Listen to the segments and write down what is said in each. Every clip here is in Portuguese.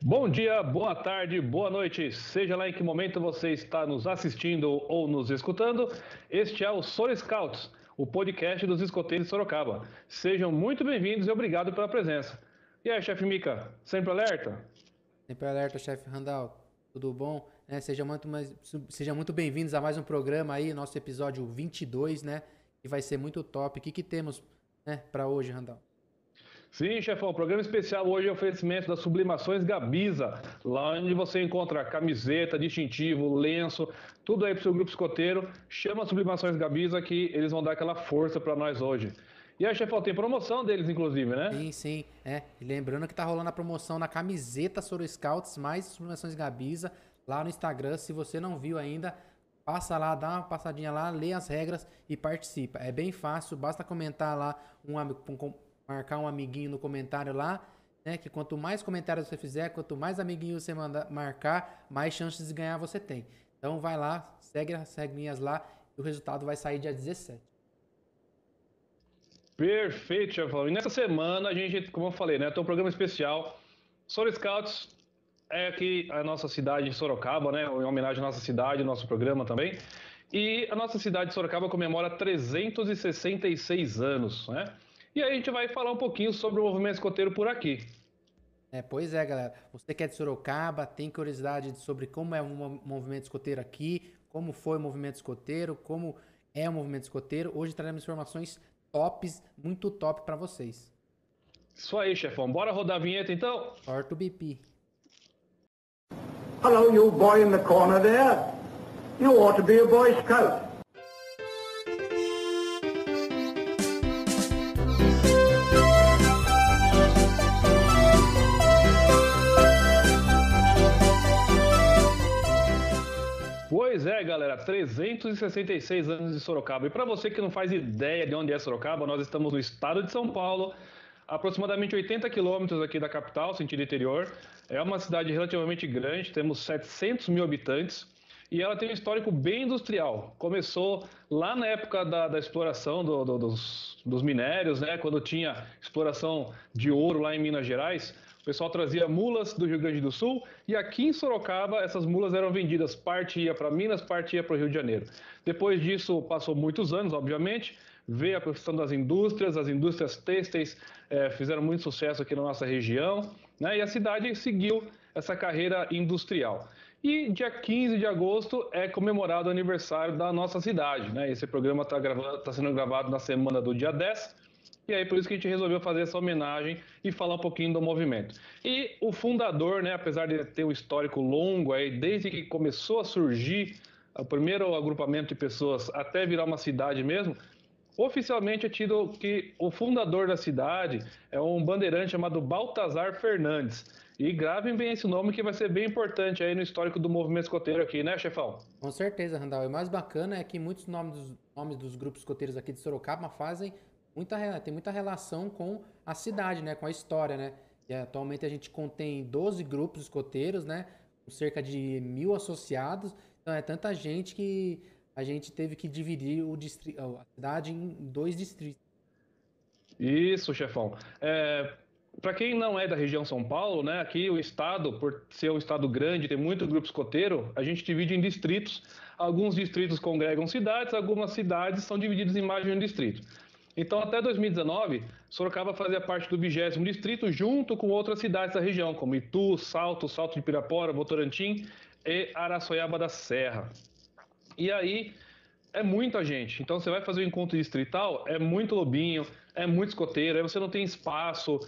Bom dia, boa tarde, boa noite, seja lá em que momento você está nos assistindo ou nos escutando, este é o Soro Scouts, o podcast dos escoteiros de Sorocaba. Sejam muito bem-vindos e obrigado pela presença. E aí, chefe Mica, sempre alerta? Sempre alerta, chefe Randall. Tudo bom? É, seja muito, seja muito bem-vindos a mais um programa aí, nosso episódio 22, né? Que vai ser muito top. O que, que temos né, para hoje, Randall? Sim, chefão, programa especial hoje é oferecimento das Sublimações Gabiza, lá onde você encontra camiseta, distintivo, lenço, tudo aí pro seu grupo escoteiro. Chama as Sublimações Gabiza que eles vão dar aquela força para nós hoje. E aí, chefão, tem promoção deles, inclusive, né? Sim, sim. É. Lembrando que tá rolando a promoção na camiseta Soro Scouts, mais Sublimações Gabiza, lá no Instagram. Se você não viu ainda, passa lá, dá uma passadinha lá, lê as regras e participa. É bem fácil, basta comentar lá um, um marcar um amiguinho no comentário lá, né? Que quanto mais comentários você fizer, quanto mais amiguinhos você manda marcar, mais chances de ganhar você tem. Então vai lá, segue as regrinhas lá e o resultado vai sair dia 17. Perfeito, chefão. E nessa semana a gente, como eu falei, né, tem um programa especial. Soro Scouts é aqui a nossa cidade de Sorocaba, né, em homenagem à nossa cidade, nosso programa também. E a nossa cidade de Sorocaba comemora 366 anos, né? E aí a gente vai falar um pouquinho sobre o movimento escoteiro por aqui. É, pois é, galera. Você que é de Sorocaba, tem curiosidade sobre como é o movimento escoteiro aqui, como foi o movimento escoteiro, como é o movimento escoteiro. Hoje traremos informações tops, muito top para vocês. Isso aí, chefão. Bora rodar a vinheta então? Sorte o BP. Hello, you boy in the corner there. You ought to be a Boy Scout. É, galera, 366 anos de Sorocaba. E para você que não faz ideia de onde é Sorocaba, nós estamos no estado de São Paulo, aproximadamente 80 quilômetros aqui da capital, sentido interior. É uma cidade relativamente grande, temos 700 mil habitantes e ela tem um histórico bem industrial. Começou lá na época da, da exploração do, do, dos, dos minérios, né, quando tinha exploração de ouro lá em Minas Gerais pessoal trazia mulas do Rio Grande do Sul e aqui em Sorocaba essas mulas eram vendidas, parte ia para Minas, parte ia para o Rio de Janeiro. Depois disso, passou muitos anos, obviamente, veio a questão das indústrias, as indústrias têxteis é, fizeram muito sucesso aqui na nossa região, né, e a cidade seguiu essa carreira industrial. E dia 15 de agosto é comemorado o aniversário da nossa cidade. Né? Esse programa está tá sendo gravado na semana do dia 10. E aí por isso que a gente resolveu fazer essa homenagem e falar um pouquinho do movimento. E o fundador, né, apesar de ter um histórico longo aí, desde que começou a surgir o primeiro agrupamento de pessoas até virar uma cidade mesmo, oficialmente é tido que o fundador da cidade é um bandeirante chamado Baltazar Fernandes. E gravem bem esse nome que vai ser bem importante aí no histórico do movimento escoteiro aqui, né, chefão? Com certeza, Randall. E o mais bacana é que muitos nomes dos, nomes dos grupos escoteiros aqui de Sorocaba fazem muita, tem muita relação com a cidade, né? Com a história, né? E atualmente a gente contém 12 grupos escoteiros, né? Com cerca de mil associados. Então é tanta gente que a gente teve que dividir o distrito, a cidade em dois distritos. Isso, chefão. É, para quem não é da região São Paulo, né, aqui o estado, por ser um estado grande, tem muito grupo escoteiro, a gente divide em distritos. Alguns distritos congregam cidades, algumas cidades são divididas em mais de um distrito. Então, até 2019, Sorocaba fazia parte do 20 distrito, junto com outras cidades da região, como Itu, Salto, Salto de Pirapora, Votorantim e Araçoiaba da Serra. E aí, é muita gente. Então, você vai fazer o um encontro distrital, é muito lobinho, é muito escoteiro, aí você não tem espaço,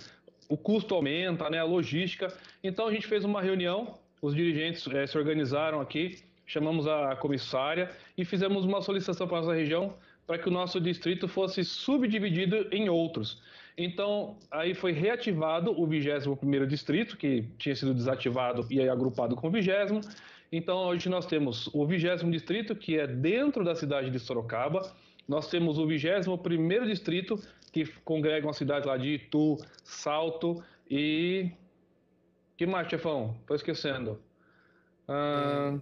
o custo aumenta, né, a logística. Então, a gente fez uma reunião, os dirigentes é, se organizaram aqui, chamamos a comissária e fizemos uma solicitação para a nossa região para que o nosso distrito fosse subdividido em outros. Então, aí foi reativado o 21º distrito, que tinha sido desativado e aí agrupado com o 20 Então, hoje nós temos o 20 distrito, que é dentro da cidade de Sorocaba. Nós temos o 21º distrito, que congrega uma cidade lá de Itu, Salto e... que mais, chefão? Estou esquecendo. Ah...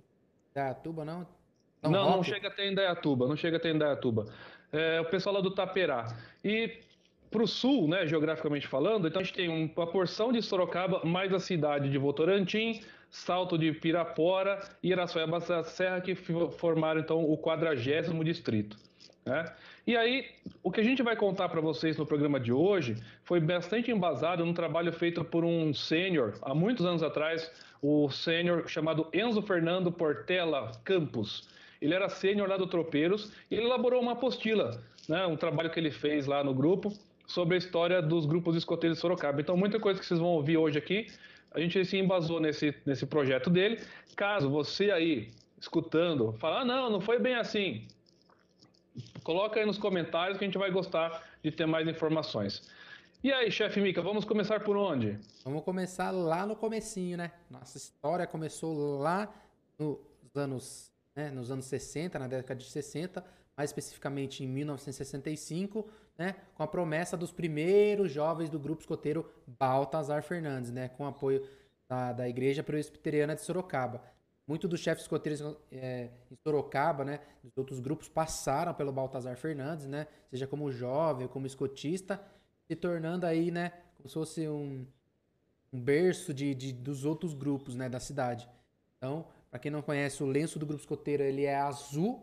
É, Tuba, não? Não, não, não chega até Indaiatuba, não chega até Indaiatuba. É o pessoal lá do Taperá. E para o sul, né, geograficamente falando, então a gente tem uma porção de Sorocaba mais a cidade de Votorantim, Salto de Pirapora e Iraçoiaba da Serra, que formaram então o quadragésimo distrito. Né? E aí, o que a gente vai contar para vocês no programa de hoje foi bastante embasado num trabalho feito por um sênior, há muitos anos atrás, o sênior chamado Enzo Fernando Portela Campos. Ele era sênior lá do Tropeiros e ele elaborou uma apostila, né, um trabalho que ele fez lá no grupo sobre a história dos grupos escoteiros de Sorocaba. Então, muita coisa que vocês vão ouvir hoje aqui a gente se embasou nesse, nesse projeto dele. Caso você aí, escutando, falar, ah, não, não foi bem assim, coloca aí nos comentários que a gente vai gostar de ter mais informações. E aí, chefe Mica, vamos começar por onde? Vamos começar lá no comecinho, né? Nossa história começou lá nos anos, né, nos anos 60, na década de 60, mais especificamente em 1965, né, com a promessa dos primeiros jovens do grupo escoteiro Baltazar Fernandes, né, com apoio da, da Igreja Presbiteriana de Sorocaba. Muitos dos chefes escoteiros é, em Sorocaba, né, dos outros grupos, passaram pelo Baltazar Fernandes, né, seja como jovem, como escotista, se tornando aí, né, como se fosse um, um berço de, de, dos outros grupos, né, da cidade. Então, para quem não conhece, o lenço do grupo escoteiro ele é azul,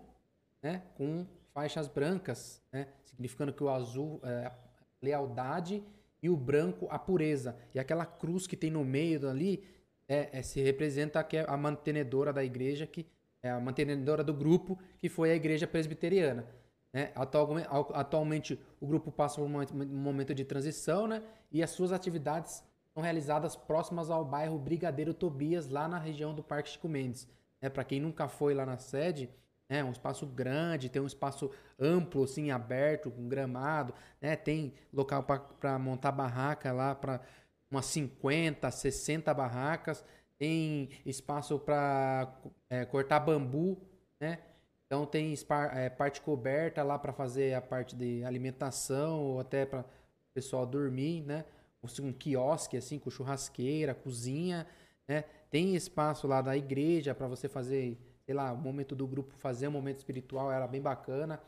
né, com faixas brancas, né, significando que o azul é a lealdade e o branco a pureza. E aquela cruz que tem no meio ali é, é, se representa que é a mantenedora da igreja, que é a mantenedora do grupo, que foi a igreja presbiteriana. Né? Atualmente o grupo passa por um momento de transição né? e as suas atividades são realizadas próximas ao bairro Brigadeiro Tobias, lá na região do Parque Chico Mendes. É, Para quem nunca foi lá na sede, é um espaço grande, tem um espaço amplo, assim, aberto, com gramado, né? Tem local para montar barraca lá para umas 50, 60 barracas, tem espaço para é, cortar bambu, né? Então tem é, parte coberta lá para fazer a parte de alimentação ou até para o pessoal dormir, né? Um quiosque assim com churrasqueira, cozinha, né? Tem espaço lá da igreja para você fazer sei lá, o momento do grupo fazer um momento espiritual era bem bacana.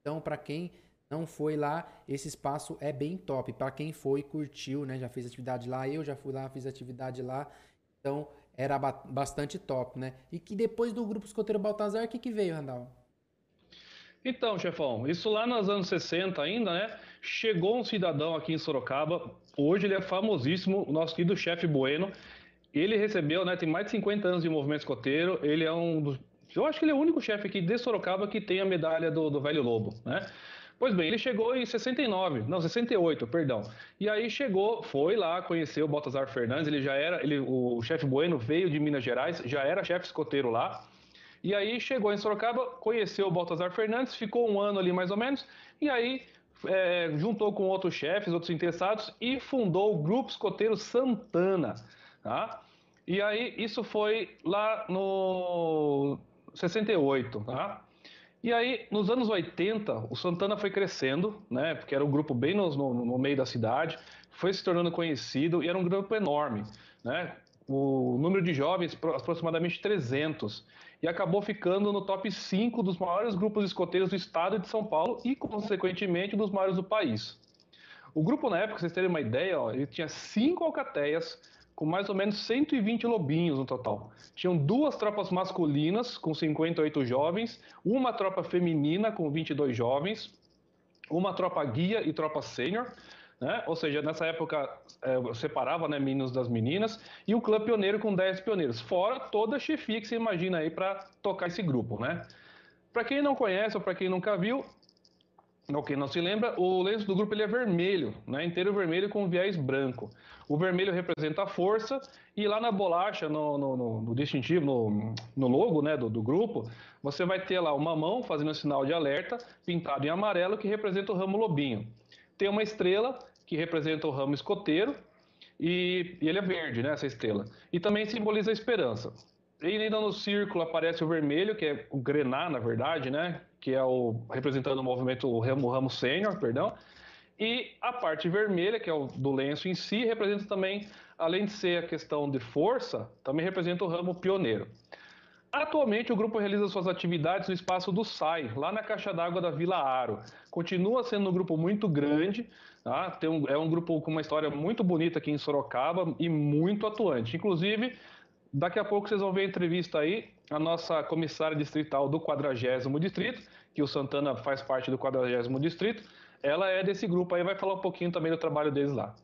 Então, para quem não foi lá, esse espaço é bem top. Para quem foi, curtiu, né? Já fez atividade lá, eu já fui lá, fiz atividade lá. Então, era bastante top, né? E que depois do grupo escoteiro Baltazar, o que, que veio, Randall? Então, chefão, isso lá nos anos 60 ainda, né? Chegou um cidadão aqui em Sorocaba, hoje ele é famosíssimo, o nosso querido chefe Bueno. Ele recebeu, né, tem mais de 50 anos de movimento escoteiro, ele é um dos... Eu acho que ele é o único chefe aqui de Sorocaba que tem a medalha do, do Velho Lobo, né? Pois bem, ele chegou em 69, não, 68, perdão. E aí chegou, foi lá, conheceu o Baltazar Fernandes, ele já era, ele, o chefe Bueno veio de Minas Gerais, já era chefe escoteiro lá. E aí chegou em Sorocaba, conheceu o Baltazar Fernandes, ficou um ano ali mais ou menos, e aí é, juntou com outros chefes, outros interessados e fundou o Grupo Escoteiro Santana. Tá? E aí, isso foi lá no 68, tá? E aí, nos anos 80, o Santana foi crescendo, né? Porque era um grupo bem no, no, no meio da cidade, foi se tornando conhecido e era um grupo enorme, né? O número de jovens, aproximadamente 300, e acabou ficando no top 5 dos maiores grupos escoteiros do estado de São Paulo e, consequentemente, dos maiores do país. O grupo, na época, vocês terem uma ideia, ó, ele tinha cinco alcateias, com mais ou menos 120 lobinhos no total. Tinham duas tropas masculinas, com 58 jovens, uma tropa feminina, com 22 jovens, uma tropa guia e tropa sênior, né? ou seja, nessa época é, separava né, meninos das meninas, e o clã pioneiro com 10 pioneiros, fora toda a chefia que você imagina aí para tocar esse grupo. Né? Para quem não conhece ou para quem nunca viu, ou quem não se lembra, o lenço do grupo ele é vermelho, né? inteiro vermelho com viés branco. O vermelho representa a força e lá na bolacha, no, no, no distintivo, no, no logo né, do, do, grupo, você vai ter lá uma mão fazendo um sinal de alerta, pintado em amarelo, que representa o ramo lobinho. Tem uma estrela que representa o ramo escoteiro e, e ele é verde, né, essa estrela. E também simboliza a esperança. E ainda no círculo aparece o vermelho, que é o grená, na verdade, né? Que é o representando o movimento o ramo, ramo sênior, perdão. E a parte vermelha, que é o do lenço em si, representa também, além de ser a questão de força, também representa o ramo pioneiro. Atualmente, o grupo realiza suas atividades no espaço do SAI, lá na caixa d'água da Vila Aro. Continua sendo um grupo muito grande, tá? Tem um, é um grupo com uma história muito bonita aqui em Sorocaba e muito atuante. Inclusive, daqui a pouco vocês vão ver a entrevista aí, a nossa comissária distrital do 40 Distrito, que o Santana faz parte do 40 Distrito, ela é desse grupo aí, vai falar um pouquinho também do trabalho deles lá.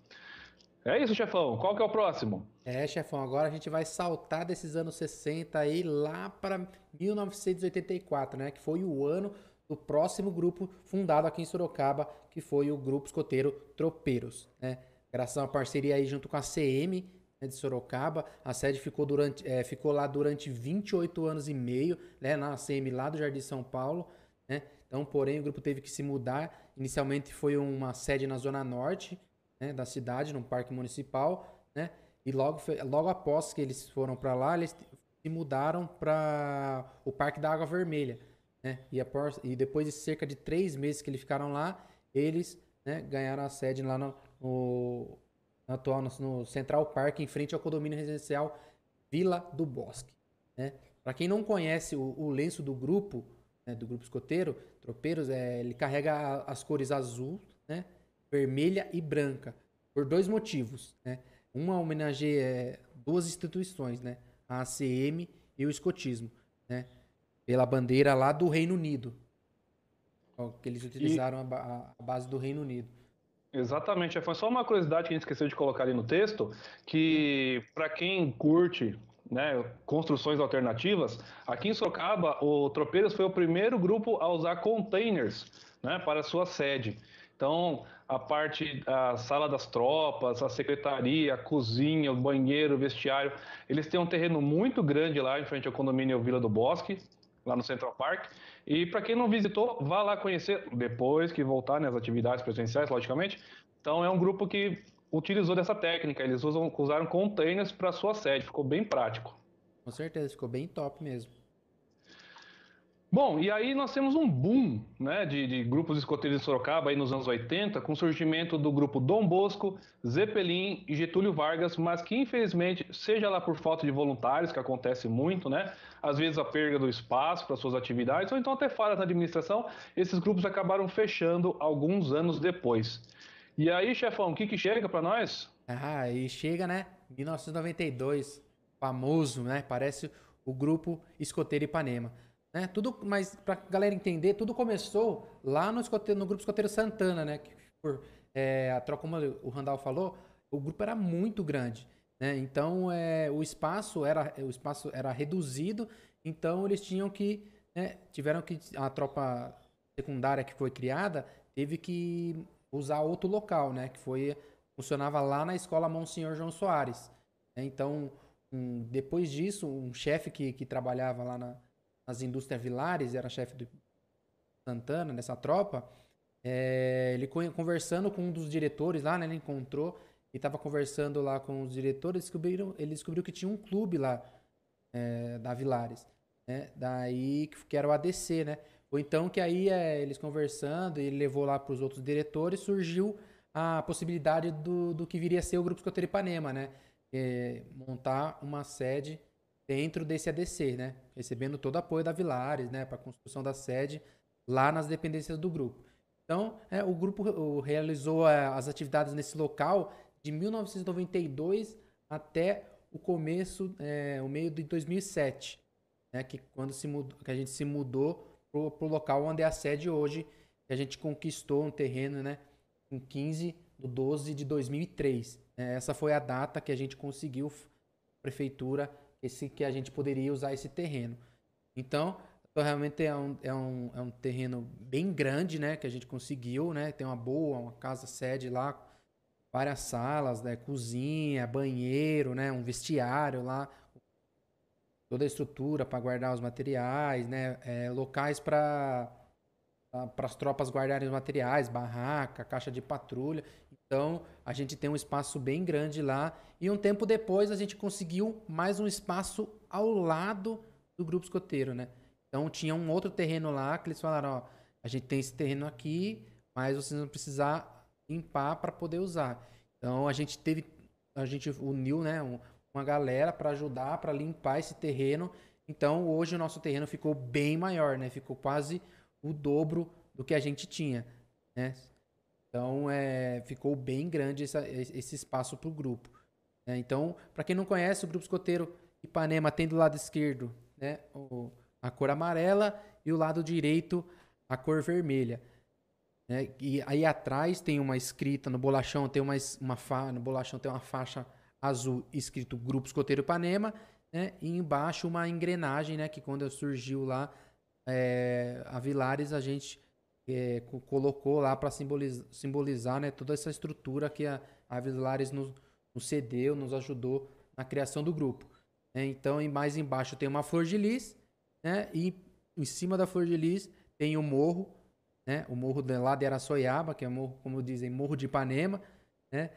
É isso, chefão. Qual que é o próximo? É, chefão, agora a gente vai saltar desses anos 60 aí lá para 1984, né? Que foi o ano do próximo grupo fundado aqui em Sorocaba, que foi o Grupo Escoteiro Tropeiros, né? Graças a uma parceria aí junto com a CM né, de Sorocaba, a sede ficou, durante, é, ficou lá durante 28 anos e meio, né? Na CM lá do Jardim São Paulo, né? Então, porém, o grupo teve que se mudar. Inicialmente foi uma sede na Zona Norte, né, da cidade, num parque municipal, né? E logo, logo após que eles foram para lá, eles se mudaram para o Parque da Água Vermelha, né? E, após, e, depois de cerca de três meses que eles ficaram lá, eles né, ganharam a sede lá no, no, atual no, no, Central Park, em frente ao condomínio residencial Vila do Bosque. Né? Para quem não conhece o, o lenço do grupo, né, do grupo escoteiro, Tropeiros, é, ele carrega as cores azul, né? Vermelha e branca, por dois motivos. Né? Uma homenageia é, duas instituições, né? a ACM e o escotismo, né? pela bandeira lá do Reino Unido, que eles utilizaram e... a, a base do Reino Unido. Exatamente, foi só uma curiosidade que a gente esqueceu de colocar ali no texto, que para quem curte né, construções alternativas, aqui em Sorocaba, o Tropeiros foi o primeiro grupo a usar containers né, para sua sede. Então, a parte, a sala das tropas, a secretaria, a cozinha, o banheiro, o vestiário, eles têm um terreno muito grande lá em frente ao condomínio Vila do Bosque, lá no Central Park. E para quem não visitou, vá lá conhecer depois que voltar nas né, atividades presenciais, logicamente. Então, é um grupo que utilizou dessa técnica. Eles usam, usaram containers para sua sede, ficou bem prático. Com certeza, ficou bem top mesmo. Bom, e aí nós temos um boom né, de, de, grupos escoteiros em Sorocaba aí nos anos 80, com o surgimento do grupo Dom Bosco, Zeppelin e Getúlio Vargas, mas que infelizmente, seja lá por falta de voluntários, que acontece muito, né? Às vezes a perda do espaço para suas atividades, ou então até falhas na administração, esses grupos acabaram fechando alguns anos depois. E aí, chefão, o que, que chega para nós? Ah, e chega, né? 1992, famoso, né? Parece o grupo Escoteiro Ipanema. Né? Tudo, mas pra galera entender, tudo começou lá no, no grupo escoteiro Santana, né? Que por é, a troca, como o Randall falou, o grupo era muito grande. Né? Então é, o espaço era o espaço era reduzido, então eles tinham que né, tiveram que a tropa secundária que foi criada teve que usar outro local, né? Que foi funcionava lá na escola Monsenhor João Soares. Né? Então um, depois disso um chefe que, que trabalhava lá na nas indústrias Vilares, era chefe do Santana, nessa tropa, é, ele conversando com um dos diretores lá, né, ele encontrou e estava conversando lá com os diretores, descobriram, ele descobriu que tinha um clube lá é, da Vilares, né, daí que era o ADC, né, ou então que aí é, eles conversando, ele levou lá para os outros diretores, surgiu a possibilidade do, do que viria a ser o Grupo Escoteiro Ipanema, né, é, montar uma sede dentro desse ADC, né? Recebendo todo o apoio da Vilares, né? Para a construção da sede lá nas dependências do grupo. Então, é, o grupo realizou é, as atividades nesse local de 1992 até o começo, é, o meio de 2007, né? Que quando se mudou, que a gente se mudou para o local onde é a sede hoje, que a gente conquistou um terreno, né? Em 15 de 12 de 2003. É, essa foi a data que a gente conseguiu a prefeitura esse que a gente poderia usar esse terreno. Então, realmente é um, é um, é um terreno bem grande, né? Que a gente conseguiu, né? Tem uma boa, uma casa sede lá, várias salas, né? Cozinha, banheiro, né? Um vestiário lá, toda a estrutura para guardar os materiais, né? É, locais para para as tropas guardarem os materiais, barraca, caixa de patrulha. Então, a gente tem um espaço bem grande lá. E um tempo depois, a gente conseguiu mais um espaço ao lado do grupo escoteiro, né? Então, tinha um outro terreno lá que eles falaram: ó, a gente tem esse terreno aqui, mas vocês vão precisar limpar para poder usar. Então, a gente teve, a gente uniu, né, uma galera para ajudar, para limpar esse terreno. Então, hoje o nosso terreno ficou bem maior, né? Ficou quase o dobro do que a gente tinha, né? Então, é, ficou bem grande essa, esse espaço para o grupo. Né? Então, para quem não conhece, o Grupo Escoteiro Ipanema tem do lado esquerdo né, o, a cor amarela e o lado direito a cor vermelha. Né? E aí atrás tem uma escrita, no bolachão tem uma, uma, fa, no bolachão tem uma faixa azul escrito Grupo Escoteiro Ipanema né? E embaixo uma engrenagem, né? Que quando surgiu lá é, a Vilares, a gente é, colocou lá para simbolizar, simbolizar né, toda essa estrutura que a, a Vilares nos, nos cedeu, nos ajudou na criação do grupo. É, então, mais embaixo tem uma flor de lis, né? E em cima da flor de lis tem o morro, né? O morro lá de Araçoiaba, que é morro, como dizem, morro de Ipanema, né?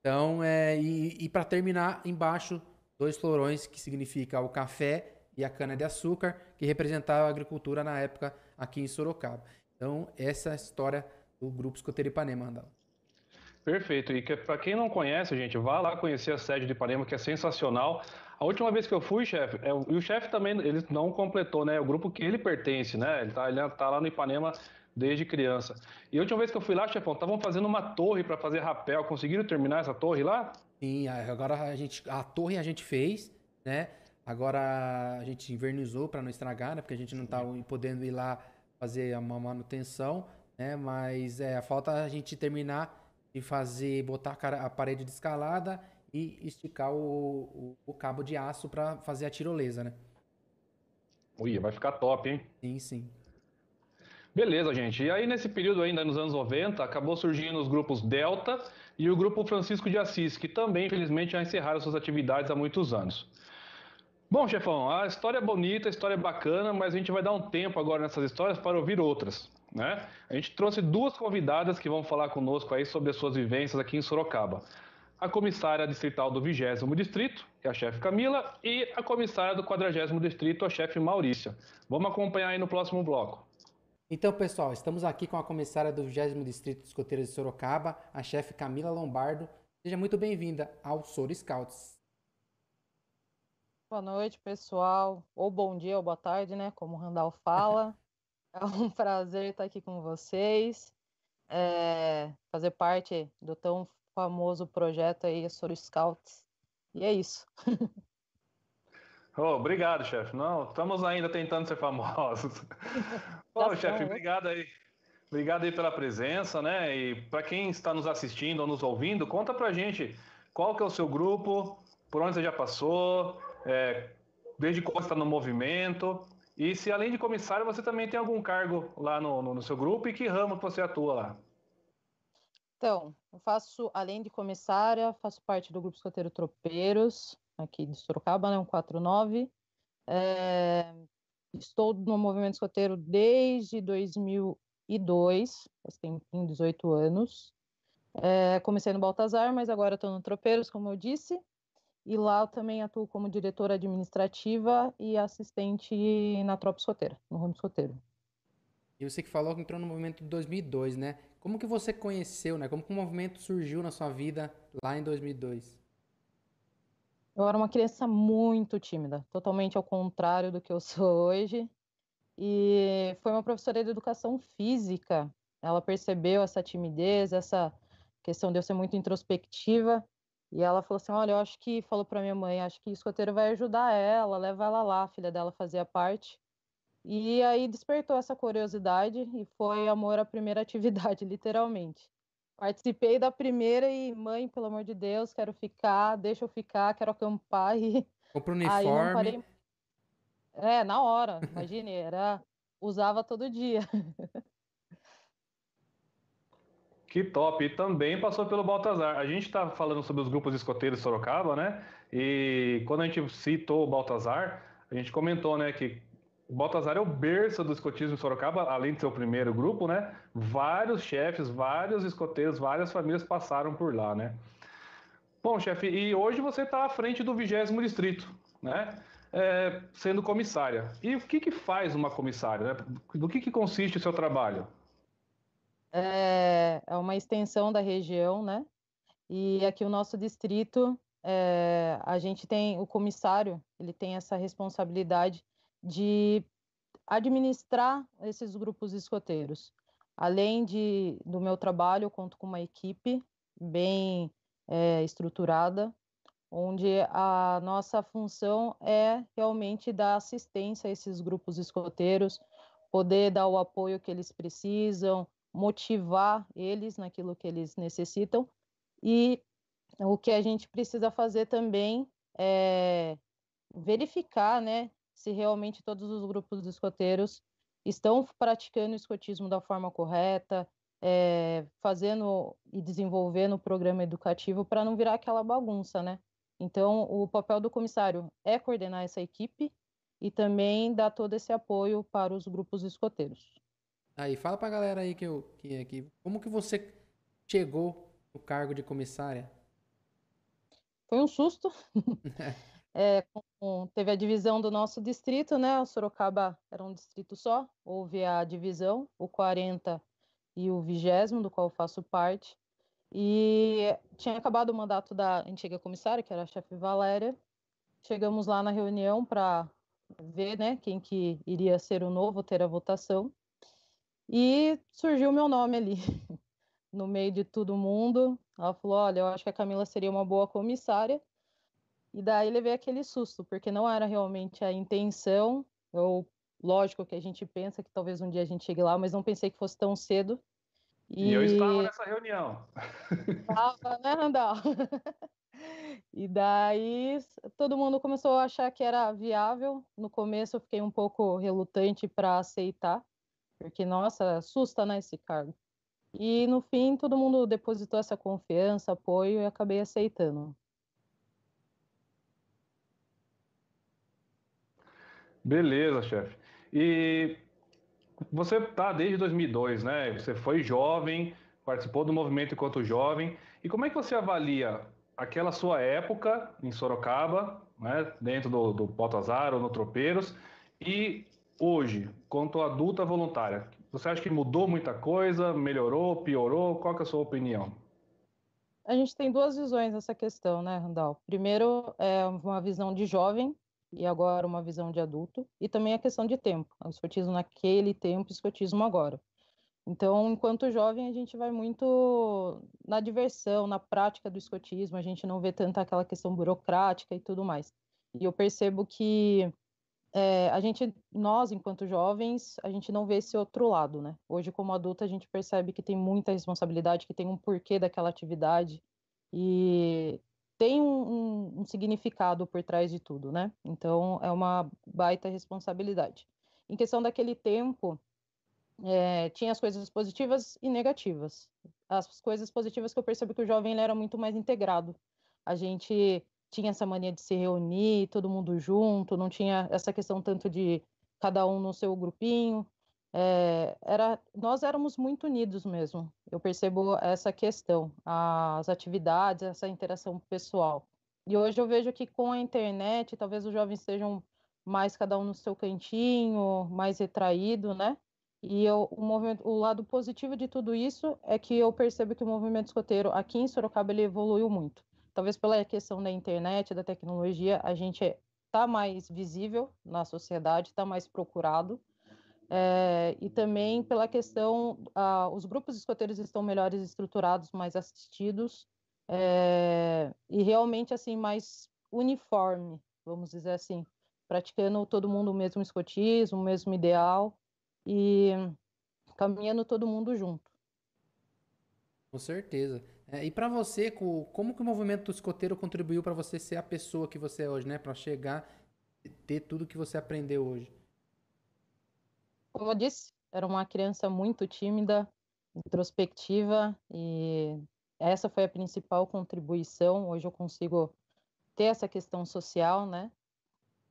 Então, é, e, e para terminar, embaixo dois florões que significa o café e a cana-de-açúcar, que representava a agricultura na época aqui em Sorocaba. Então, essa é a história do Grupo Escoteiro Ipanema, Andal. Perfeito. E que, para quem não conhece, gente, vá lá conhecer a sede de Ipanema, que é sensacional. A última vez que eu fui, chefe, é, e o chefe também, ele não completou, né? O grupo que ele pertence, né? Ele tá, ele tá lá no Ipanema desde criança. E a última vez que eu fui lá, chefão, estavam fazendo uma torre para fazer rapel. Conseguiram terminar essa torre lá? Sim, agora a gente a torre a gente fez, né? Agora a gente invernizou para não estragar, né? Porque a gente não tá podendo ir lá fazer uma manutenção, né? Mas é, falta a gente terminar de fazer, botar a parede de escalada e esticar o, o, o cabo de aço para fazer a tirolesa, né? Ui, vai ficar top, hein? Sim, sim. Beleza, gente. E aí, nesse período ainda, nos anos 90, acabou surgindo os grupos Delta e o grupo Francisco de Assis, que também, infelizmente, já encerraram suas atividades há muitos anos. Bom, chefão, a história é bonita, a história é bacana, mas a gente vai dar um tempo agora nessas histórias para ouvir outras. Né? A gente trouxe duas convidadas que vão falar conosco aí sobre as suas vivências aqui em Sorocaba. A comissária distrital do 20 Distrito, que é a chefe Camila, e a comissária do 40 Distrito, a chefe Maurícia. Vamos acompanhar aí no próximo bloco. Então, pessoal, estamos aqui com a comissária do 20 Distrito de Escoteiros de Sorocaba, a chefe Camila Lombardo. Seja muito bem-vinda ao Soro Scouts. Boa noite, pessoal. Ou bom dia ou boa tarde, né? Como o Randall fala. é um prazer estar aqui com vocês. É, fazer parte do tão famoso projeto aí, Soro Scouts. E é isso. Oh, obrigado, chefe. Não, estamos ainda tentando ser famosos. Ô, oh, chefe, obrigado aí. Obrigado aí pela presença, né? E para quem está nos assistindo ou nos ouvindo, conta pra gente qual que é o seu grupo, por onde você já passou, é, desde quando está no movimento, e se além de comissário você também tem algum cargo lá no, no, no seu grupo e que ramo você atua lá. Então, eu faço, além de comissária, faço parte do grupo escoteiro Tropeiros, aqui de Sorocaba, né, 149. É, estou no movimento escoteiro desde 2002, tem 18 anos. É, comecei no Baltazar, mas agora estou no Tropeiros, como eu disse. E lá eu também atuo como diretora administrativa e assistente na tropa escoteira, no ramo escoteiro. E você que falou que entrou no movimento de 2002, né? Como que você conheceu, né? Como que o movimento surgiu na sua vida lá em 2002? Eu era uma criança muito tímida, totalmente ao contrário do que eu sou hoje. E foi uma professora de educação física. Ela percebeu essa timidez, essa questão de eu ser muito introspectiva. E ela falou assim: Olha, eu acho que, falou para minha mãe, acho que escoteiro vai ajudar ela, leva ela lá. A filha dela fazia parte. E aí despertou essa curiosidade e foi amor à primeira atividade, literalmente. Participei da primeira e, mãe, pelo amor de Deus, quero ficar, deixa eu ficar, quero acampar e. Compra uniforme. Parei... É, na hora, imagine, era. Usava todo dia. Que top! E também passou pelo Baltazar. A gente está falando sobre os grupos escoteiros de Sorocaba, né? E quando a gente citou o Baltazar, a gente comentou, né, que o Baltazar é o berço do escotismo em Sorocaba, além de ser o primeiro grupo, né? Vários chefes, vários escoteiros, várias famílias passaram por lá, né? Bom, chefe, e hoje você está à frente do vigésimo distrito, né? É, sendo comissária. E o que, que faz uma comissária? Né? Do que, que consiste o seu trabalho? É, é uma extensão da região, né? E aqui o nosso distrito é, a gente tem o comissário, ele tem essa responsabilidade de administrar esses grupos escoteiros. Além de, do meu trabalho, eu conto com uma equipe bem é, estruturada, onde a nossa função é realmente dar assistência a esses grupos escoteiros, poder dar o apoio que eles precisam, motivar eles naquilo que eles necessitam e o que a gente precisa fazer também é verificar, né, se realmente todos os grupos de escoteiros estão praticando o escotismo da forma correta, é, fazendo e desenvolvendo o programa educativo para não virar aquela bagunça, né? Então, o papel do comissário é coordenar essa equipe e também dar todo esse apoio para os grupos escoteiros. Aí, fala para a galera aí que, eu, que, que como que você chegou no cargo de comissária? Foi um susto. é, com, teve a divisão do nosso distrito, né? O Sorocaba era um distrito só. Houve a divisão, o 40 e o 20, do qual eu faço parte. E tinha acabado o mandato da antiga comissária, que era a chefe Valéria. Chegamos lá na reunião para ver né, quem que iria ser o novo, ter a votação. E surgiu o meu nome ali, no meio de todo mundo. Ela falou: Olha, eu acho que a Camila seria uma boa comissária. E daí levei aquele susto, porque não era realmente a intenção. Eu, lógico que a gente pensa que talvez um dia a gente chegue lá, mas não pensei que fosse tão cedo. E, e eu estava nessa reunião. Estava, né, Randall? E daí todo mundo começou a achar que era viável. No começo eu fiquei um pouco relutante para aceitar, porque, nossa, assusta, né, esse cargo. E no fim, todo mundo depositou essa confiança, apoio e acabei aceitando. Beleza, chefe. E você tá desde 2002, né? Você foi jovem, participou do movimento enquanto jovem. E como é que você avalia aquela sua época em Sorocaba, né? Dentro do, do Porto Azar ou no Tropeiros, e hoje, quanto adulta voluntária? Você acha que mudou muita coisa, melhorou, piorou? Qual é a sua opinião? A gente tem duas visões nessa questão, né, Randall? Primeiro, é uma visão de jovem e agora uma visão de adulto, e também a questão de tempo. O escotismo naquele tempo, o escotismo agora. Então, enquanto jovem, a gente vai muito na diversão, na prática do escotismo, a gente não vê tanta aquela questão burocrática e tudo mais. E eu percebo que é, a gente, nós, enquanto jovens, a gente não vê esse outro lado, né? Hoje, como adulto, a gente percebe que tem muita responsabilidade, que tem um porquê daquela atividade e tem um, um, um significado por trás de tudo, né? Então, é uma baita responsabilidade. Em questão daquele tempo, é, tinha as coisas positivas e negativas. As coisas positivas que eu percebi que o jovem era muito mais integrado. A gente tinha essa mania de se reunir, todo mundo junto, não tinha essa questão tanto de cada um no seu grupinho. É, era, nós éramos muito unidos mesmo. Eu percebo essa questão, as atividades, essa interação pessoal. E hoje eu vejo que com a internet, talvez os jovens sejam mais cada um no seu cantinho, mais retraído, né? E eu, o, movimento, o lado positivo de tudo isso é que eu percebo que o movimento escoteiro aqui em Sorocaba ele evoluiu muito talvez pela questão da internet, da tecnologia, a gente está mais visível na sociedade, está mais procurado. É, e também pela questão, os grupos escoteiros estão melhores estruturados, mais assistidos é, e realmente assim mais uniforme, vamos dizer assim, praticando todo mundo o mesmo escotismo, o mesmo ideal e caminhando todo mundo junto. Com certeza. É, e para você, como que o movimento escoteiro contribuiu para você ser a pessoa que você é hoje, né? Para chegar ter tudo que você aprendeu hoje? Como eu disse, era uma criança muito tímida, introspectiva e essa foi a principal contribuição. Hoje eu consigo ter essa questão social, né?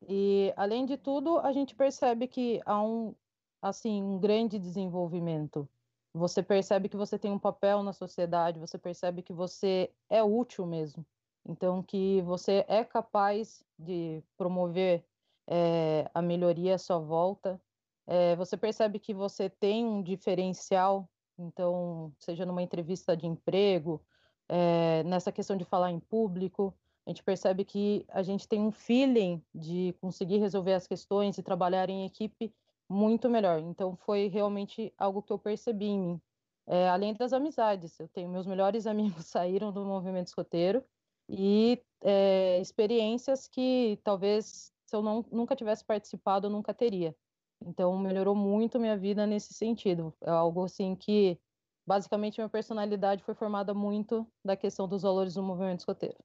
E além de tudo, a gente percebe que há um assim um grande desenvolvimento você percebe que você tem um papel na sociedade, você percebe que você é útil mesmo. Então, que você é capaz de promover é, a melhoria à sua volta. É, você percebe que você tem um diferencial, então, seja numa entrevista de emprego, é, nessa questão de falar em público, a gente percebe que a gente tem um feeling de conseguir resolver as questões e trabalhar em equipe muito melhor. Então, foi realmente algo que eu percebi em mim. É, além das amizades, eu tenho meus melhores amigos saíram do movimento escoteiro e é, experiências que talvez se eu não, nunca tivesse participado eu nunca teria. Então melhorou muito minha vida nesse sentido. É algo assim que basicamente minha personalidade foi formada muito da questão dos valores do movimento escoteiro.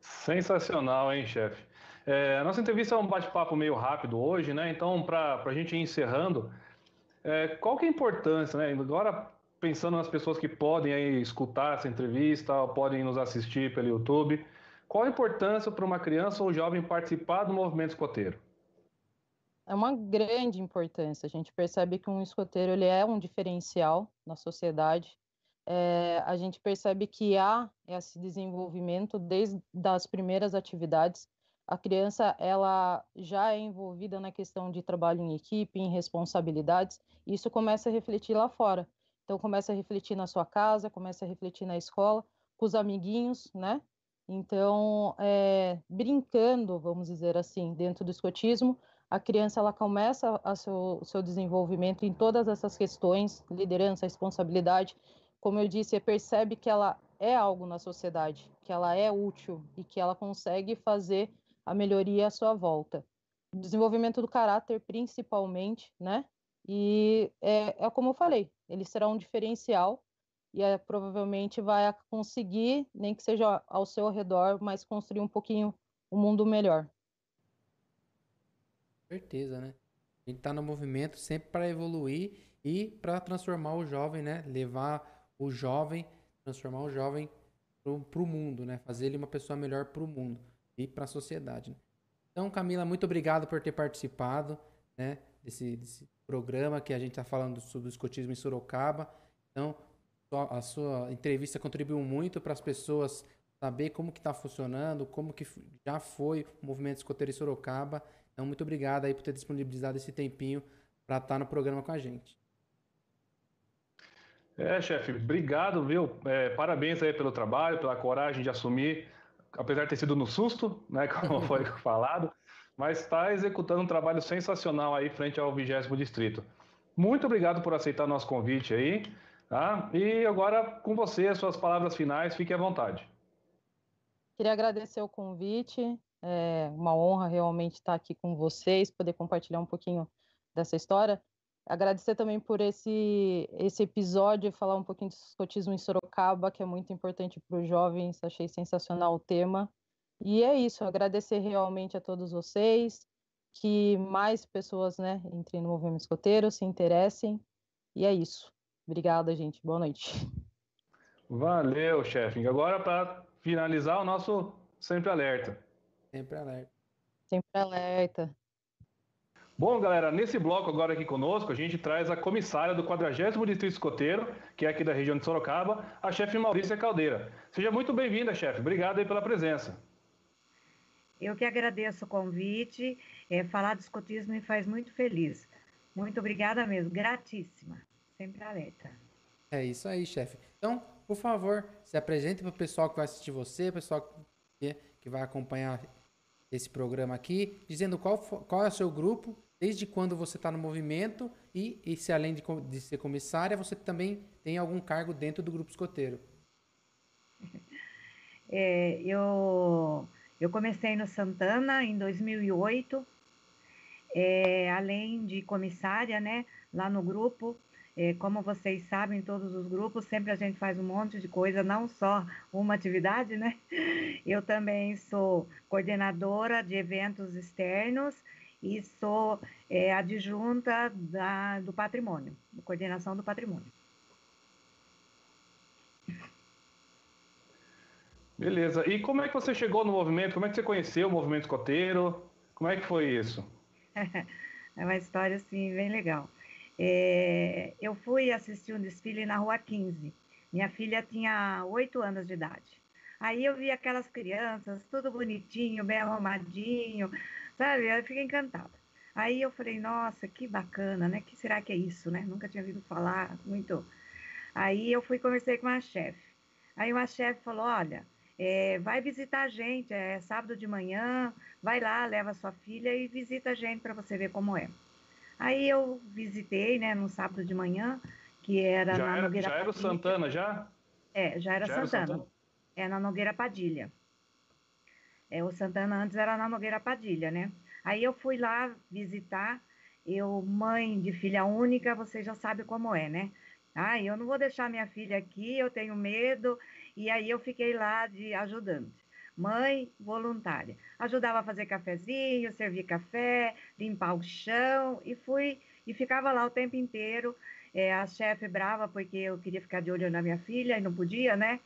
Sensacional, hein, chefe? É, a nossa entrevista é um bate-papo meio rápido hoje, né? Então, para a gente ir encerrando, é, qual que é a importância, né? Agora, pensando nas pessoas que podem aí escutar essa entrevista, podem nos assistir pelo YouTube, qual a importância para uma criança ou jovem participar do movimento escoteiro? É uma grande importância. A gente percebe que um escoteiro ele é um diferencial na sociedade. É, a gente percebe que há esse desenvolvimento desde as primeiras atividades. A criança ela já é envolvida na questão de trabalho em equipe, em responsabilidades. E isso começa a refletir lá fora. Então começa a refletir na sua casa, começa a refletir na escola, com os amiguinhos, né? Então, é, brincando, vamos dizer assim, dentro do escotismo, a criança ela começa a seu, o seu desenvolvimento em todas essas questões, liderança, responsabilidade. Como eu disse, percebe que ela é algo na sociedade, que ela é útil e que ela consegue fazer a melhoria à sua volta. Desenvolvimento do caráter, principalmente, né? E é, é como eu falei, ele será um diferencial e é, provavelmente vai conseguir, nem que seja ao seu redor, mas construir um pouquinho um mundo melhor. Certeza, né? A gente está no movimento sempre para evoluir e para transformar o jovem, né? Levar o jovem, transformar o jovem para o mundo, né? Fazer ele uma pessoa melhor para o mundo e para a sociedade. Né? Então, Camila, muito obrigado por ter participado, né? Desse, desse programa que a gente está falando sobre o escotismo em Sorocaba. Então, a sua entrevista contribuiu muito para as pessoas saber como que está funcionando, como que já foi o movimento escoteiro em Sorocaba. Então, muito obrigado aí por ter disponibilizado esse tempinho para estar tá no programa com a gente. É, chefe, obrigado, viu? É, parabéns aí pelo trabalho, pela coragem de assumir, apesar de ter sido no susto, né, como foi falado, mas está executando um trabalho sensacional aí frente ao 20 Distrito. Muito obrigado por aceitar nosso convite aí, tá? E agora com você, as suas palavras finais, fique à vontade. Queria agradecer o convite, é uma honra realmente estar aqui com vocês, poder compartilhar um pouquinho dessa história. Agradecer também por esse, esse episódio, falar um pouquinho de escotismo em Sorocaba, que é muito importante para os jovens, achei sensacional o tema. E é isso, agradecer realmente a todos vocês, que mais pessoas né, entrem no movimento escoteiro, se interessem. E é isso. Obrigada, gente. Boa noite. Valeu, chefe. Agora, para finalizar, o nosso Sempre Alerta. Sempre alerta. Sempre alerta. Bom, galera, nesse bloco agora aqui conosco, a gente traz a comissária do 40 Distrito Escoteiro, que é aqui da região de Sorocaba, a chefe Maurícia Caldeira. Seja muito bem-vinda, chefe. Obrigado aí pela presença. Eu que agradeço o convite. É, falar de escotismo me faz muito feliz. Muito obrigada mesmo, gratíssima. Sempre alerta. É isso aí, chefe. Então, por favor, se apresente para o pessoal que vai assistir você, o pessoal que, que vai acompanhar esse programa aqui, dizendo qual, qual é o seu grupo, desde quando você está no movimento e, e se além de, de, ser comissária, você também tem algum cargo dentro do grupo escoteiro. É, eu, eu comecei no Santana em 2008, é, além de comissária, né, lá no grupo, é, como vocês sabem, todos os grupos, sempre a gente faz um monte de coisa, não só uma atividade, né? Eu também sou coordenadora de eventos externos e sou é, adjunta da, do patrimônio, coordenação do patrimônio. Beleza. E como é que você chegou no movimento? Como é que você conheceu o movimento escoteiro? Como é que foi isso? é uma história, assim, bem legal. É, eu fui assistir um desfile na Rua 15. Minha filha tinha oito anos de idade. Aí eu vi aquelas crianças, tudo bonitinho, bem arrumadinho, sabe? Eu fiquei encantada. Aí eu falei, nossa, que bacana, né? Que será que é isso, né? Nunca tinha ouvido falar muito. Aí eu fui conversei com uma chefe. Aí uma chefe falou, olha, é, vai visitar a gente, é sábado de manhã, vai lá, leva sua filha e visita a gente para você ver como é. Aí eu visitei, né, no sábado de manhã, que era já na era, Nogueira Já era o Padilha. Santana, já? É, já era Já era Santana. Santana? É na Nogueira Padilha. É, o Santana antes era na Nogueira Padilha, né? Aí eu fui lá visitar, eu, mãe de filha única, você já sabe como é, né? Ah, eu não vou deixar minha filha aqui, eu tenho medo, e aí eu fiquei lá de ajudante. Mãe voluntária. Ajudava a fazer cafezinho, servir café, limpar o chão, e fui, e ficava lá o tempo inteiro. É, a chefe brava porque eu queria ficar de olho na minha filha e não podia, né?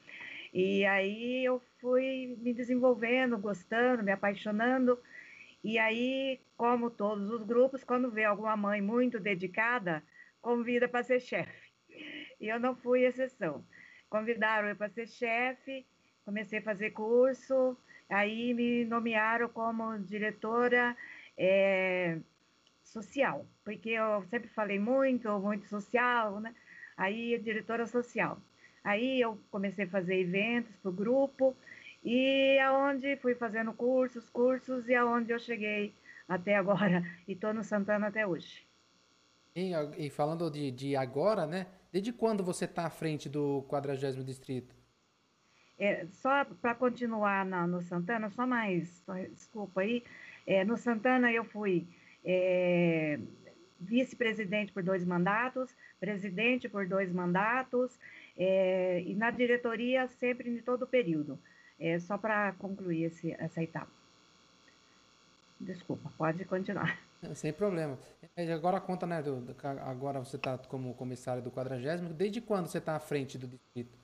E aí eu fui me desenvolvendo, gostando, me apaixonando. E aí, como todos os grupos, quando vê alguma mãe muito dedicada, convida para ser chefe. E eu não fui exceção. Convidaram eu para ser chefe, comecei a fazer curso, aí me nomearam como diretora é, social, porque eu sempre falei muito, muito social, né? Aí, diretora social. Aí eu comecei a fazer eventos para o grupo e aonde fui fazendo cursos, cursos e aonde eu cheguei até agora e estou no Santana até hoje. E, e falando de, de agora, né? Desde quando você está à frente do 40 distrito? É, só para continuar na, no Santana, só mais, só, desculpa aí, é, no Santana eu fui é, vice-presidente por dois mandatos, presidente por dois mandatos, é, e na diretoria sempre em todo o período. É, só para concluir esse, essa etapa. Desculpa, pode continuar. Sem problema. Agora conta, né? do- do- agora você está como comissário do 40 Desde quando você está à frente do distrito?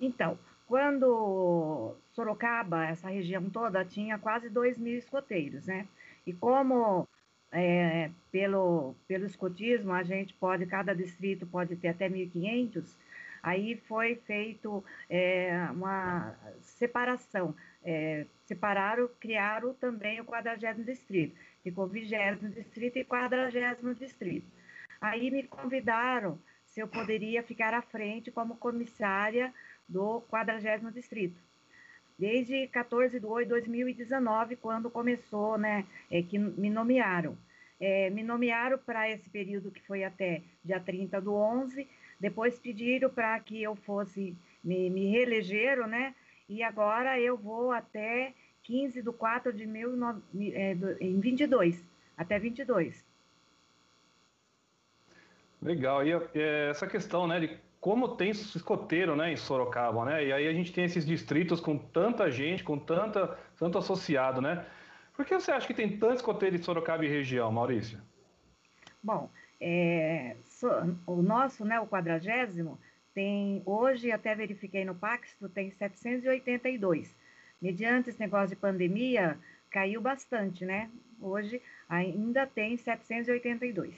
Então, quando Sorocaba, essa região toda, tinha quase 2 mil escoteiros, né? E como é, pelo, pelo escotismo a gente pode, cada distrito pode ter até 1.500, aí foi feito é, uma separação. É, separaram, criaram também o 40 distrito. Ficou 20 distrito e 40 distrito. Aí me convidaram se eu poderia ficar à frente como comissária do 40 distrito. Desde 14 de 8 de 2019, quando começou, né, é, que me nomearam. É, me nomearam para esse período que foi até dia 30 do 11, depois pediram para que eu fosse, me, me reelegeram, né, e agora eu vou até 15 de 4 de mil, é, do- em 22, até 22. Legal. E é, essa questão, né, de como tem escoteiro, né, em Sorocaba, né? E aí a gente tem esses distritos com tanta gente, com tanta, tanto associado, né? Por que você acha que tem tanto escoteiro em Sorocaba e região, Maurício? Bom, é, o nosso, né, o quadragésimo, tem, hoje até verifiquei no Paxto, tem 782. Mediante esse negócio de pandemia, caiu bastante, né? Hoje ainda tem 782.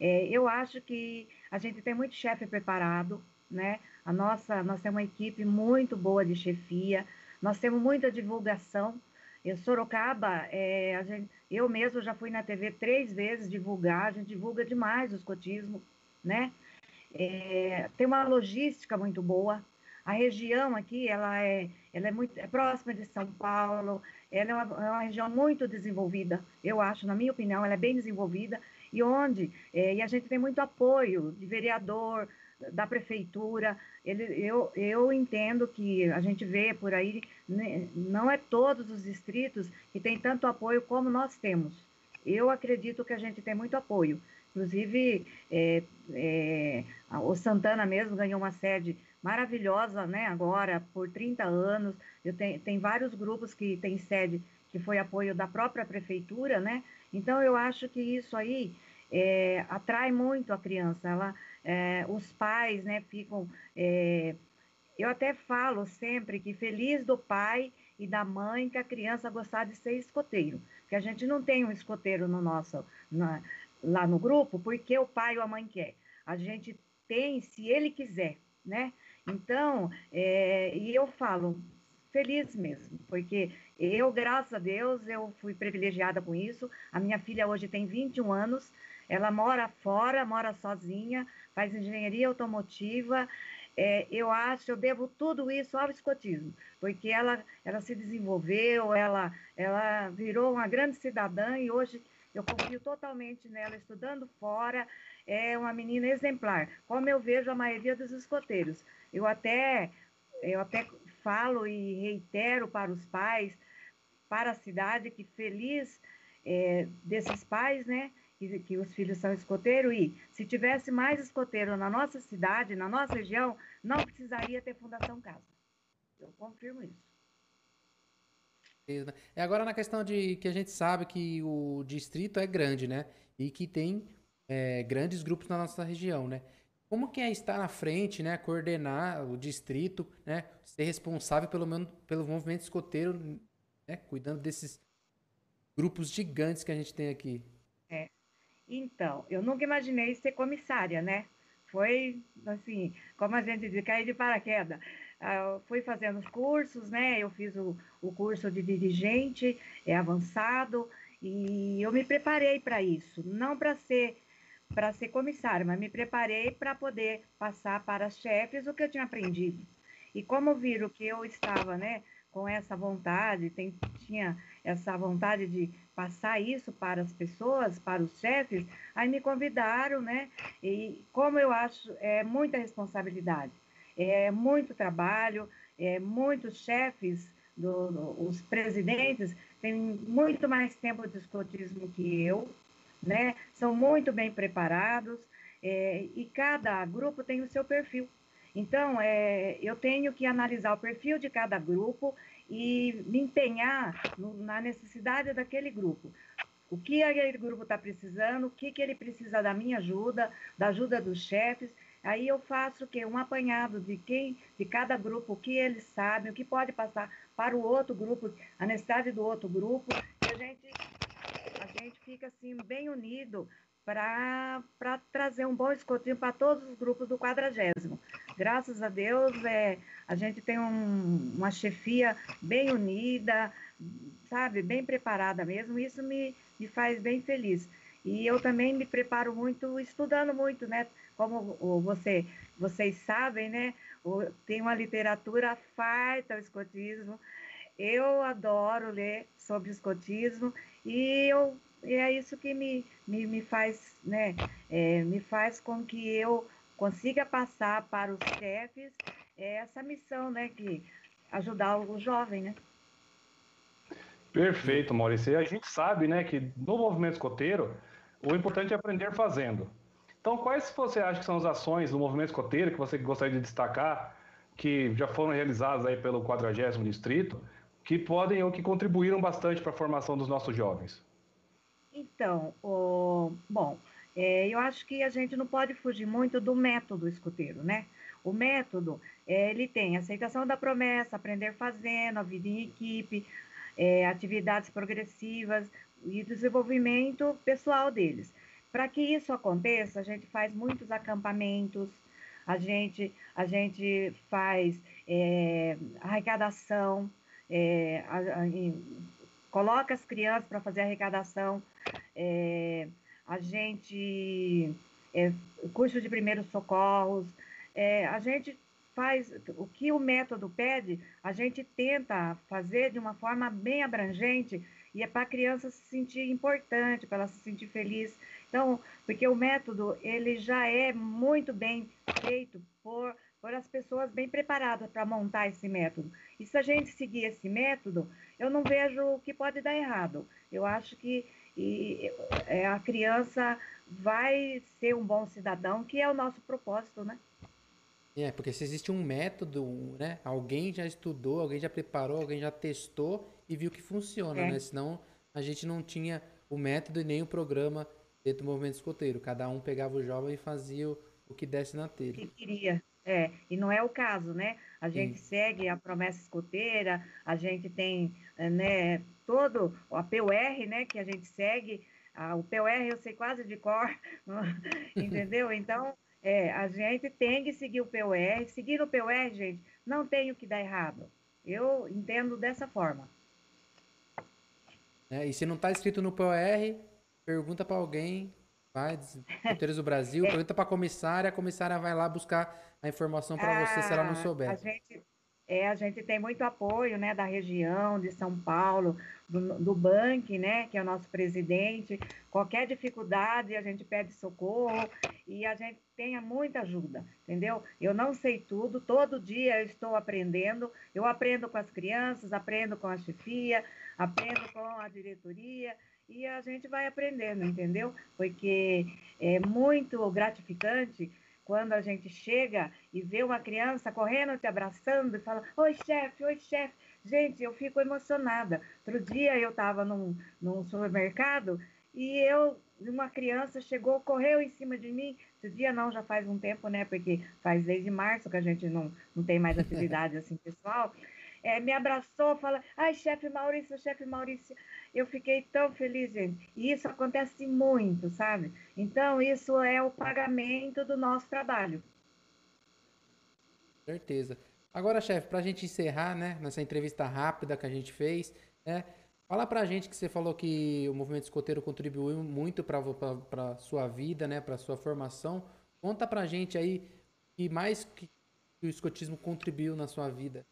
É, eu acho que a gente tem muito chefe preparado, né? A nossa, nós temos uma equipe muito boa de chefia, nós temos muita divulgação. Em Sorocaba, é, gente, eu mesmo já fui na TV três vezes divulgar, a gente divulga demais o escotismo, né? É, tem uma logística muito boa. A região aqui, ela é, ela é muito é próxima de São Paulo, ela é uma, é uma região muito desenvolvida, eu acho, na minha opinião, ela é bem desenvolvida, e onde, é, e a gente tem muito apoio de vereador, da prefeitura, ele, eu, eu entendo que a gente vê por aí, né, não é todos os distritos que tem tanto apoio como nós temos. Eu acredito que a gente tem muito apoio. Inclusive, é, é, o Santana mesmo ganhou uma sede maravilhosa, né? Agora, por 30 anos. Eu tenho, tem vários grupos que têm sede que foi apoio da própria prefeitura, né? Então, eu acho que isso aí é, atrai muito a criança. Ela, é, os pais, né, ficam... é, eu até falo sempre que feliz do pai e da mãe que a criança gostar de ser escoteiro. Que a gente não tem um escoteiro no nosso, na- lá no grupo, porque o pai ou a mãe quer. A gente tem se ele quiser, né? Então, é, e eu falo, feliz mesmo, porque eu, graças a Deus, eu fui privilegiada com isso. A minha filha hoje tem 21 anos, ela mora fora, mora sozinha, faz engenharia automotiva, é, eu acho, eu devo tudo isso ao escotismo, porque ela, ela se desenvolveu, ela, ela virou uma grande cidadã e hoje eu confio totalmente nela, estudando fora, é uma menina exemplar, como eu vejo a maioria dos escoteiros. Eu até, eu até falo e reitero para os pais, para a cidade, que feliz é, desses pais, né? Que, que, os filhos são escoteiros e se tivesse mais escoteiro na nossa cidade, na nossa região, não precisaria ter Fundação Casa. Eu confirmo isso. É agora na questão de que a gente sabe que o distrito é grande, né? E que tem é, grandes grupos na nossa região, né? Como que é estar na frente, né? Coordenar o distrito, né? Ser responsável pelo, pelo movimento escoteiro, né? Cuidando desses grupos gigantes que a gente tem aqui. É. Então, eu nunca imaginei ser comissária, né? Foi, assim, como a gente diz, cair de paraquedas. Ah, fui fazendo os cursos, né? Eu fiz o, o curso de dirigente é avançado e eu me preparei para isso, não para ser para ser comissário, mas me preparei para poder passar para chefes o que eu tinha aprendido. E como viram que eu estava, né, com essa vontade, tem, tinha essa vontade de passar isso para as pessoas, para os chefes, aí me convidaram, né? E como eu acho, é muita responsabilidade é muito trabalho, é, muitos chefes, do, do, os presidentes, têm muito mais tempo de escotismo que eu, né? são muito bem preparados, é, e cada grupo tem o seu perfil. Então, é, eu tenho que analisar o perfil de cada grupo e me empenhar no, na necessidade daquele grupo. O que aquele grupo está precisando, o que, que ele precisa da minha ajuda, da ajuda dos chefes, Aí eu faço o quê? Um apanhado de quem, de cada grupo, o que eles sabem, o que pode passar para o outro grupo, a necessidade do outro grupo. E a gente, a gente fica assim bem unido para trazer um bom escotinho para todos os grupos do quadragésimo. Graças a Deus, é, a gente tem um, uma chefia bem unida, sabe, bem preparada mesmo. Isso me, me faz bem feliz. E eu também me preparo muito, estudando muito, né? Como você, vocês sabem, né? Tem uma literatura farta o escotismo. Eu adoro ler sobre escotismo e, eu, e é isso que me, me, me faz, né? É, me faz com que eu consiga passar para os chefes essa missão, né? Que ajudar o jovem, né? Perfeito, Maurício. E a gente sabe, né, que no movimento escoteiro, o importante é aprender fazendo. Então, quais você acha que são as ações do movimento escoteiro que você gostaria de destacar, que já foram realizadas aí pelo 40 Distrito, que podem ou que contribuíram bastante para a formação dos nossos jovens? Então, o, bom, é, eu acho que a gente não pode fugir muito do método escoteiro, né? O método, é, ele tem aceitação da promessa, aprender fazendo, a vida em equipe, é, atividades progressivas e desenvolvimento pessoal deles. Para que isso aconteça, a gente faz muitos acampamentos, a gente, a gente faz é, arrecadação, é, a, a, coloca as crianças para fazer arrecadação, é, a gente é, curso de primeiros socorros, é, a gente faz o que o método pede, a gente tenta fazer de uma forma bem abrangente e é para a criança se sentir importante, para ela se sentir feliz. Então, porque o método, ele já é muito bem feito por, por as pessoas bem preparadas para montar esse método. E se a gente seguir esse método, eu não vejo o que pode dar errado. Eu acho que e, é, a criança vai ser um bom cidadão, que é o nosso propósito, né? É, porque se existe um método, né? Alguém já estudou, alguém já preparou, alguém já testou e viu que funciona, é. né? Senão a gente não tinha o método e nem o programa dentro do movimento escoteiro. Cada um pegava o jovem e fazia o, o que desse na telha. Que queria. É, e não é o caso, né? A gente Sim. segue a promessa escoteira, a gente tem, eh, né, todo a PUR, né, que a gente segue, a, o PUR eu sei quase de cor, entendeu? Então, é, a gente tem que seguir o PUR, seguir o PUR, gente, não tem o que dar errado. Eu entendo dessa forma. É, e se não está escrito no PUR, Pergunta para alguém Vai, escoteiros do Brasil, é. pergunta para a comissária, a comissária vai lá buscar a informação para você se ela não ah, souber. A gente, é, a gente tem muito apoio, né, da região de São Paulo, do, do Bank, né, que é o nosso presidente. Qualquer dificuldade, a gente pede socorro e a gente tenha muita ajuda, entendeu? Eu não sei tudo, todo dia eu estou aprendendo. Eu aprendo com as crianças, aprendo com a chefia, aprendo com a diretoria e a gente vai aprendendo, entendeu? Porque é muito gratificante quando a gente chega e vê uma criança correndo, te abraçando e fala: Oi, chefe, oi, chefe. Gente, eu fico emocionada. Outro dia eu estava num, num supermercado e eu, uma criança chegou, correu em cima de mim. Esse dia não, já faz um tempo, né? Porque faz desde março que a gente não, não tem mais atividade assim pessoal é, me abraçou, fala, ai, chefe Maurício, chefe Maurício, eu fiquei tão feliz, gente. E isso acontece muito, sabe? Então, isso é o pagamento do nosso trabalho. Certeza. Agora, chefe, para a gente encerrar, né, nessa entrevista rápida que a gente fez, né, fala para a gente que você falou que o movimento escoteiro contribuiu muito para a sua vida, né, para sua formação. Conta para a gente aí que mais que o escotismo contribuiu na sua vida.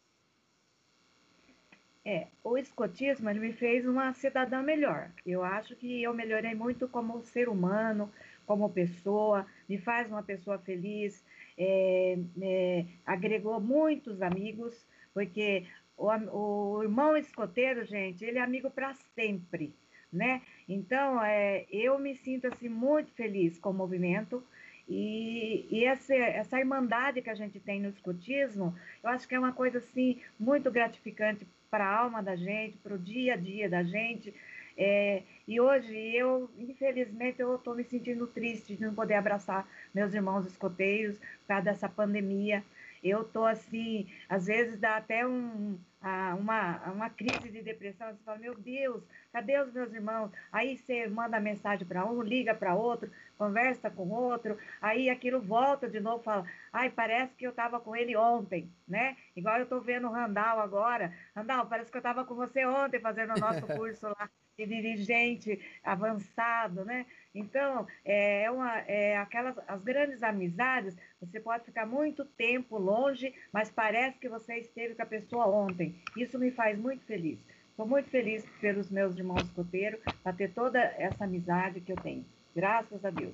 É, o escotismo ele me fez uma cidadã melhor. Eu acho que eu melhorei muito como ser humano, como pessoa, me faz uma pessoa feliz, é, é, agregou muitos amigos, porque o, o, irmão escoteiro, gente, ele é amigo para sempre, né? Então, é, eu me sinto assim muito feliz com o movimento e, e essa, essa irmandade que a gente tem no escotismo, eu acho que é uma coisa assim muito gratificante para a alma da gente, para o dia a dia da gente. É, e hoje eu, infelizmente, eu estou me sentindo triste de não poder abraçar meus irmãos escoteiros por causa dessa pandemia. Eu estou assim, às vezes dá até um, uma, uma crise de depressão. Você fala, meu Deus, cadê os meus irmãos? Aí você manda mensagem para um, liga para outro, conversa com outro, aí aquilo volta de novo, fala, ai, parece que eu estava com ele ontem, né? Igual eu estou vendo o Randall agora. Randall, parece que eu estava com você ontem fazendo o nosso curso lá de dirigente avançado, né? Então, é, uma, é aquelas as grandes amizades, você pode ficar muito tempo longe, mas parece que você esteve com a pessoa ontem. Isso me faz muito feliz. Estou muito feliz pelos meus irmãos escoteiros, para ter toda essa amizade que eu tenho. Graças a Deus.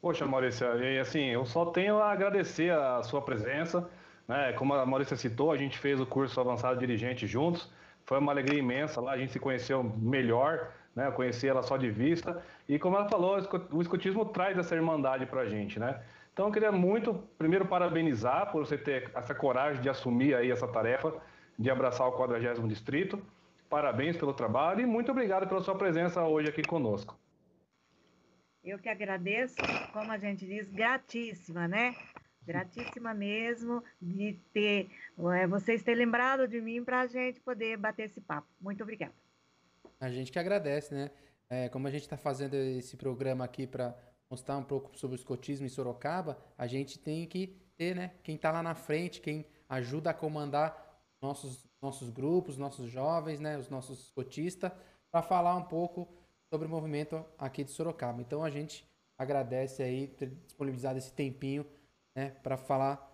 Poxa, Maurícia, e assim, eu só tenho a agradecer a sua presença. Né? Como a Maurícia citou, a gente fez o curso avançado dirigente juntos. Foi uma alegria imensa lá, a gente se conheceu melhor, né? Eu conheci ela só de vista. E como ela falou, o escotismo traz essa irmandade pra gente, né? Então eu queria muito, primeiro, parabenizar por você ter essa coragem de assumir aí essa tarefa de abraçar o 40 distrito. Parabéns pelo trabalho e muito obrigado pela sua presença hoje aqui conosco. Eu que agradeço, como a gente diz, gratíssima, né? Gratíssima mesmo de ter é, vocês terem lembrado de mim para a gente poder bater esse papo. Muito obrigada. A gente que agradece, né? É, como a gente está fazendo esse programa aqui para mostrar um pouco sobre o escotismo em Sorocaba, a gente tem que ter, né? Quem está lá na frente, quem ajuda a comandar nossos, nossos grupos, nossos jovens, né? Os nossos escotistas, para falar um pouco sobre o movimento aqui de Sorocaba. Então a gente agradece aí ter disponibilizado esse tempinho né, para falar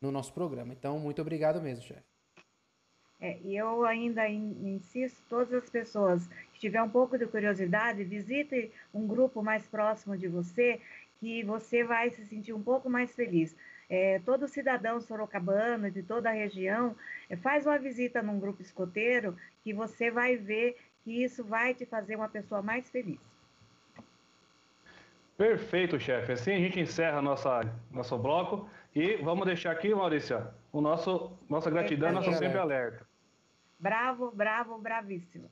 no nosso programa. Então, muito obrigado mesmo, chefe. É, e eu ainda insisto, todas as pessoas que tiver um pouco de curiosidade, visite um grupo mais próximo de você, que você vai se sentir um pouco mais feliz. É, todo cidadão sorocabano de toda a região é, faz uma visita num grupo escoteiro que você vai ver que isso vai te fazer uma pessoa mais feliz. Perfeito, chefe. Assim a gente encerra nossa, nosso bloco e vamos deixar aqui, Maurícia, o nosso, nossa gratidão, nosso sempre alerta. Bravo, bravo, bravíssimo.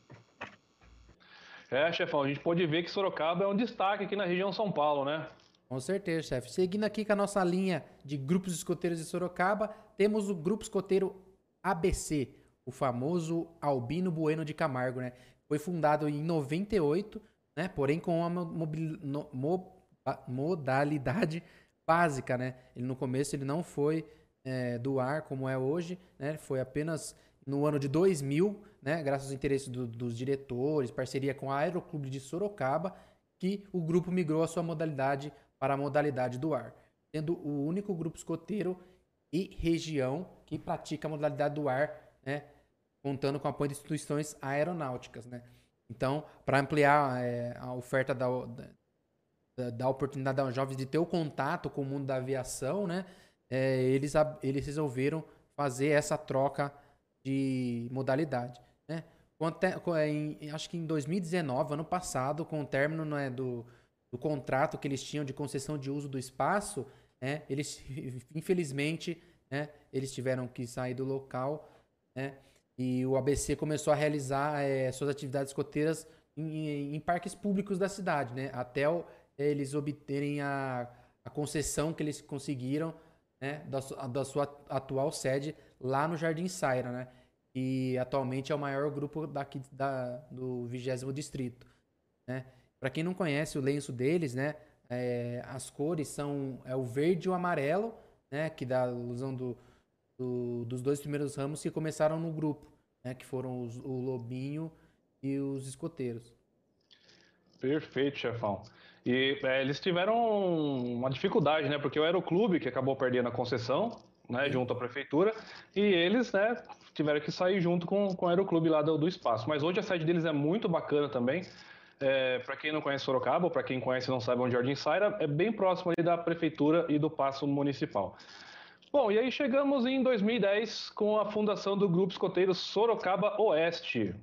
É, chefão, a gente pode ver que Sorocaba é um destaque aqui na região São Paulo, né? Com certeza, chefe. Seguindo aqui com a nossa linha de grupos escoteiros de Sorocaba, temos o grupo escoteiro ABC, o famoso Albino Bueno de Camargo, né? Foi fundado em 98, né? Porém com uma no, mo, modalidade básica, né? Ele no começo ele não foi é, do ar como é hoje, né? Foi apenas no ano de 2000, né? Graças aos interesses do, dos diretores, parceria com a Aeroclube de Sorocaba, que o grupo migrou a sua modalidade para a modalidade do ar, sendo o único grupo escoteiro e região que pratica a modalidade do ar, né, contando com apoio de instituições aeronáuticas. Né. Então, para ampliar é, a oferta da, da, da, oportunidade aos jovens de ter o contato com o mundo da aviação, né, é, eles, eles resolveram fazer essa troca de modalidade. Né. Em, acho que em 2019, ano passado, com o término né, do, do contrato que eles tinham de concessão de uso do espaço, né, eles, infelizmente, né, eles tiveram que sair do local, né, e o ABC começou a realizar é, suas atividades escoteiras em, em, parques públicos da cidade, né, até o, eles obterem a, a concessão que eles conseguiram né, da, da sua atual sede lá no Jardim Saira, né, e atualmente é o maior grupo daqui da, do 20 distrito, né. Para quem não conhece o lenço deles, né, é, as cores são é o verde e o amarelo, né, que dá a alusão do, do, dos dois primeiros ramos que começaram no grupo, né, que foram os, o lobinho e os escoteiros. Perfeito, chefão. E é, eles tiveram uma dificuldade, né? Porque o Aeroclube, que acabou perdendo a concessão, né, junto à prefeitura, e eles, né, tiveram que sair junto com, com o Aeroclube lá do, do espaço. Mas hoje a sede deles é muito bacana também. É, para quem não conhece Sorocaba, ou para quem conhece e não sabe onde Jardim Saira, é bem próximo ali da prefeitura e do passo municipal. Bom, e aí chegamos em 2010 com a fundação do Grupo Escoteiro Sorocaba Oeste.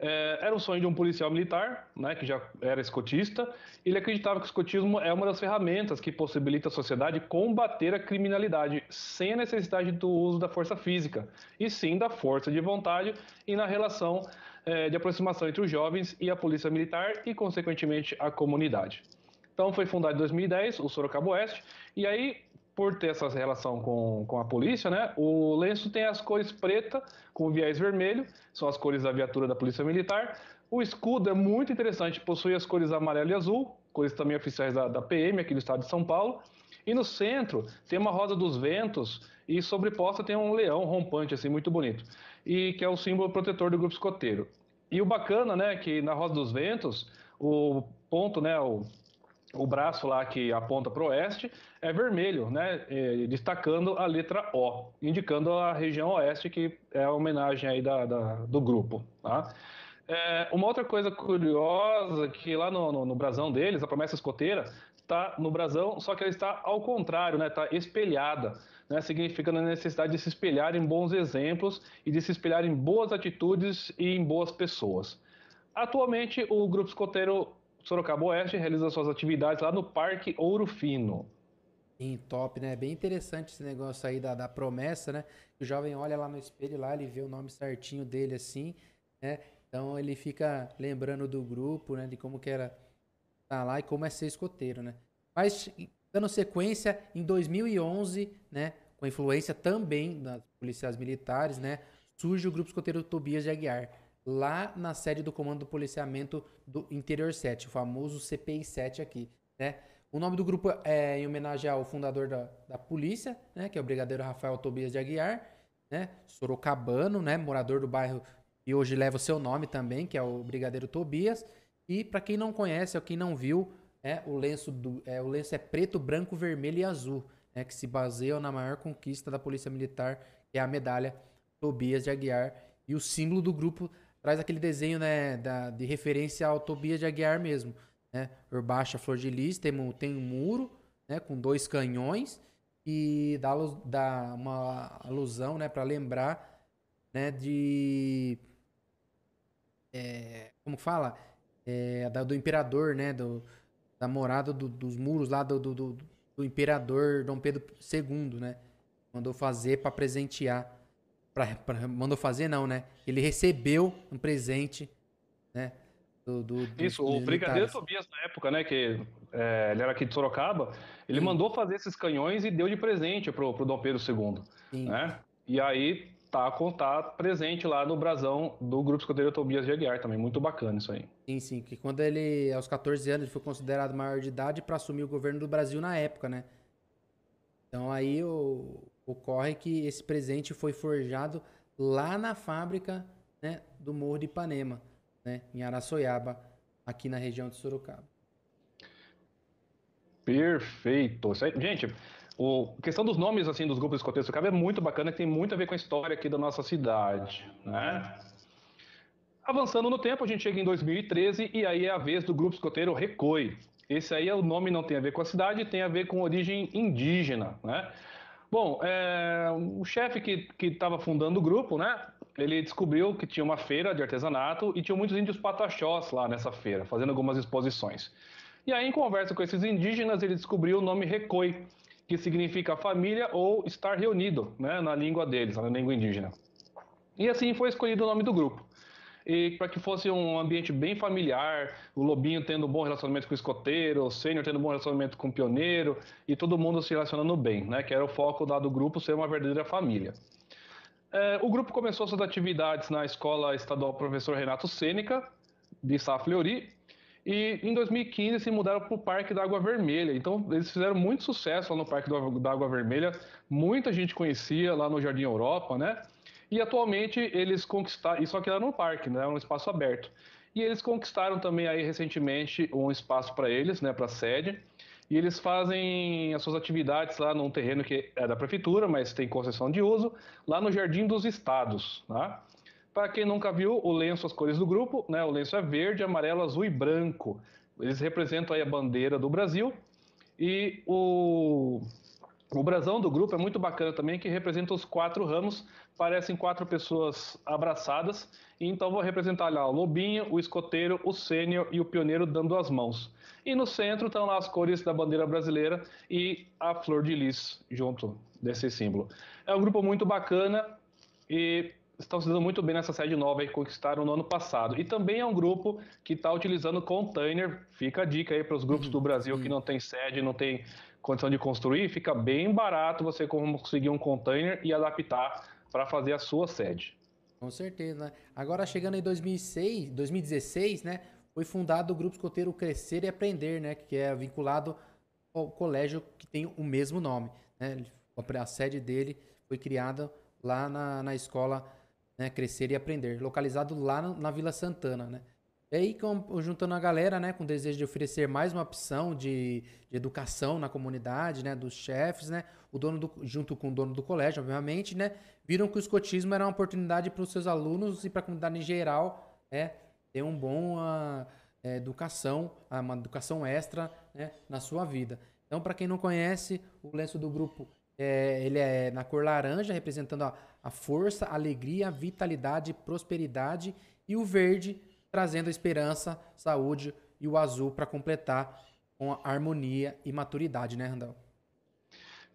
É, era um sonho de um policial militar, né, que já era escotista. Ele acreditava que o escotismo é uma das ferramentas que possibilita a sociedade combater a criminalidade sem a necessidade do uso da força física, e sim da força de vontade e na relação é, de aproximação entre os jovens e a polícia militar e, consequentemente, a comunidade. Então, foi fundado em 2010 o Sorocaba Oeste, e aí, por ter essa relação com, com a polícia, né, o lenço tem as cores preta com viés vermelho, são as cores da viatura da Polícia Militar. O escudo é muito interessante, possui as cores amarelo e azul, cores também oficiais da, da PM aqui do estado de São Paulo. E no centro tem uma rosa dos ventos e sobreposta tem um leão rompante, assim, muito bonito e que é o símbolo protetor do grupo escoteiro. E o bacana, né, que na Rosa dos Ventos, o ponto, né, o, o braço lá que aponta para o oeste é vermelho, né, destacando a letra O, indicando a região oeste, que é a homenagem aí da, da do grupo, tá? É, uma outra coisa curiosa que lá no, no, no brasão deles, a promessa escoteira, está no brasão, só que ela está ao contrário, né, está espelhada né, significa a necessidade de se espelhar em bons exemplos e de se espelhar em boas atitudes e em boas pessoas. Atualmente, o Grupo Escoteiro Sorocaba Oeste realiza suas atividades lá no Parque Ouro Fino. Sim, top, né? Bem interessante esse negócio aí da, da promessa, né? O jovem olha lá no espelho, lá ele vê o nome certinho dele assim, né? Então ele fica lembrando do grupo, né? De como que era estar tá lá e como é ser escoteiro, né? Mas dando sequência, em 2011, né? com influência também das policiais militares, né? Surge o Grupo Escoteiro Tobias de Aguiar, lá na sede do Comando do Policiamento do Interior 7, o famoso CPI 7 aqui, né? O nome do grupo é em homenagem ao fundador da, da polícia, né? Que é o Brigadeiro Rafael Tobias de Aguiar, né? Sorocabano, né? Morador do bairro e hoje leva o seu nome também, que é o Brigadeiro Tobias. E para quem não conhece ou quem não viu, é, o lenço do, é, o lenço é preto, branco, vermelho e azul né, que se baseiam na maior conquista da Polícia Militar, que é a medalha Tobias de Aguiar. E o símbolo do grupo traz aquele desenho né, da, de referência ao Tobias de Aguiar mesmo. Né? Por baixo a flor de lis, tem, tem um muro né, com dois canhões e dá, dá uma alusão né, para lembrar né, de. É, como fala? É, da, do imperador, né? Do, da morada do, dos muros lá do, do, do imperador Dom Pedro II, né? Mandou fazer para presentear. Pra, pra, mandou fazer não, né? Ele recebeu um presente, né? Do, do, do Isso, o Brigadeiro Tobias na época, né? Que é, ele era aqui de Sorocaba, ele Sim. mandou fazer esses canhões e deu de presente pro, pro Dom Pedro II. Sim. Né? E aí tá, tá presente lá no brasão do Grupo Escoteiro Tobias de Aguiar também. Muito bacana isso aí. Sim, sim. Que quando ele, aos 14 anos, ele foi considerado maior de idade para assumir o governo do Brasil na época, né? Então aí o, ocorre que esse presente foi forjado lá na fábrica né, do Morro de Ipanema, né, em Araçoiaba, aqui na região de Sorocaba. Perfeito. Gente, o, a questão dos nomes assim dos grupos escoteiros do Cabo é muito bacana, que tem muito a ver com a história aqui da nossa cidade, né? Avançando no tempo, a gente chega em 2013 e aí é a vez do grupo escoteiro Recoi. Esse aí, o nome não tem a ver com a cidade, tem a ver com origem indígena, né? Bom, é, o chefe que estava fundando o grupo, né? Ele descobriu que tinha uma feira de artesanato e tinha muitos índios pataxós lá nessa feira, fazendo algumas exposições. E aí, em conversa com esses indígenas, ele descobriu o nome Recoi, que significa família ou estar reunido, né, na língua deles, na língua indígena. E assim foi escolhido o nome do grupo e para que fosse um ambiente bem familiar, o Lobinho tendo um bom relacionamento com o escoteiro, o Sênior tendo um bom relacionamento com o pioneiro e todo mundo se relacionando bem, né? Que era o foco lá do grupo ser uma verdadeira família. É, o grupo começou suas atividades na Escola Estadual Professor Renato Sêneca, de Safleuri, e em 2015 se mudaram para o Parque da Água Vermelha. Então eles fizeram muito sucesso lá no Parque da Água Vermelha, muita gente conhecia lá no Jardim Europa, né? E atualmente eles conquistaram, isso aqui era no parque, né, um espaço aberto. E eles conquistaram também aí recentemente um espaço para eles, né, para sede. E eles fazem as suas atividades lá num terreno que é da prefeitura, mas tem concessão de uso, lá no Jardim dos Estados. Tá? Para quem nunca viu, o lenço, as cores do grupo, né, o lenço é verde, amarelo, azul e branco. Eles representam aí a bandeira do Brasil. E o, o brasão do grupo é muito bacana também, que representa os quatro ramos parecem quatro pessoas abraçadas, e então vou representar lá o lobinho, o escoteiro, o sênior e o pioneiro dando as mãos. E no centro estão lá as cores da bandeira brasileira e a flor de lis junto desse símbolo. É um grupo muito bacana e estão se dando muito bem nessa sede nova que conquistaram no ano passado. E também é um grupo que está utilizando container. Fica a dica aí para os grupos do Brasil que não tem sede, não tem condição de construir, fica bem barato você conseguir um container e adaptar para fazer a sua sede. Com certeza, né? Agora chegando em 2006, 2016, né, foi fundado o grupo escoteiro Crescer e Aprender, né, que é vinculado ao colégio que tem o mesmo nome, né? A sede dele foi criada lá na, na escola né, Crescer e Aprender, localizado lá na, na Vila Santana, né? E aí, juntando a galera, né, com o desejo de oferecer mais uma opção de, de educação na comunidade, né, dos chefes, né, o dono do, junto com o dono do colégio, obviamente, né, viram que o escotismo era uma oportunidade para os seus alunos e para a comunidade em geral, né, ter um bom uh, é, educação, uma educação extra, né, na sua vida. Então, para quem não conhece, o lenço do grupo é, ele é na cor laranja, representando a, a força, alegria, vitalidade, prosperidade, e o verde trazendo esperança, saúde e o azul para completar com harmonia e maturidade, né, Randall?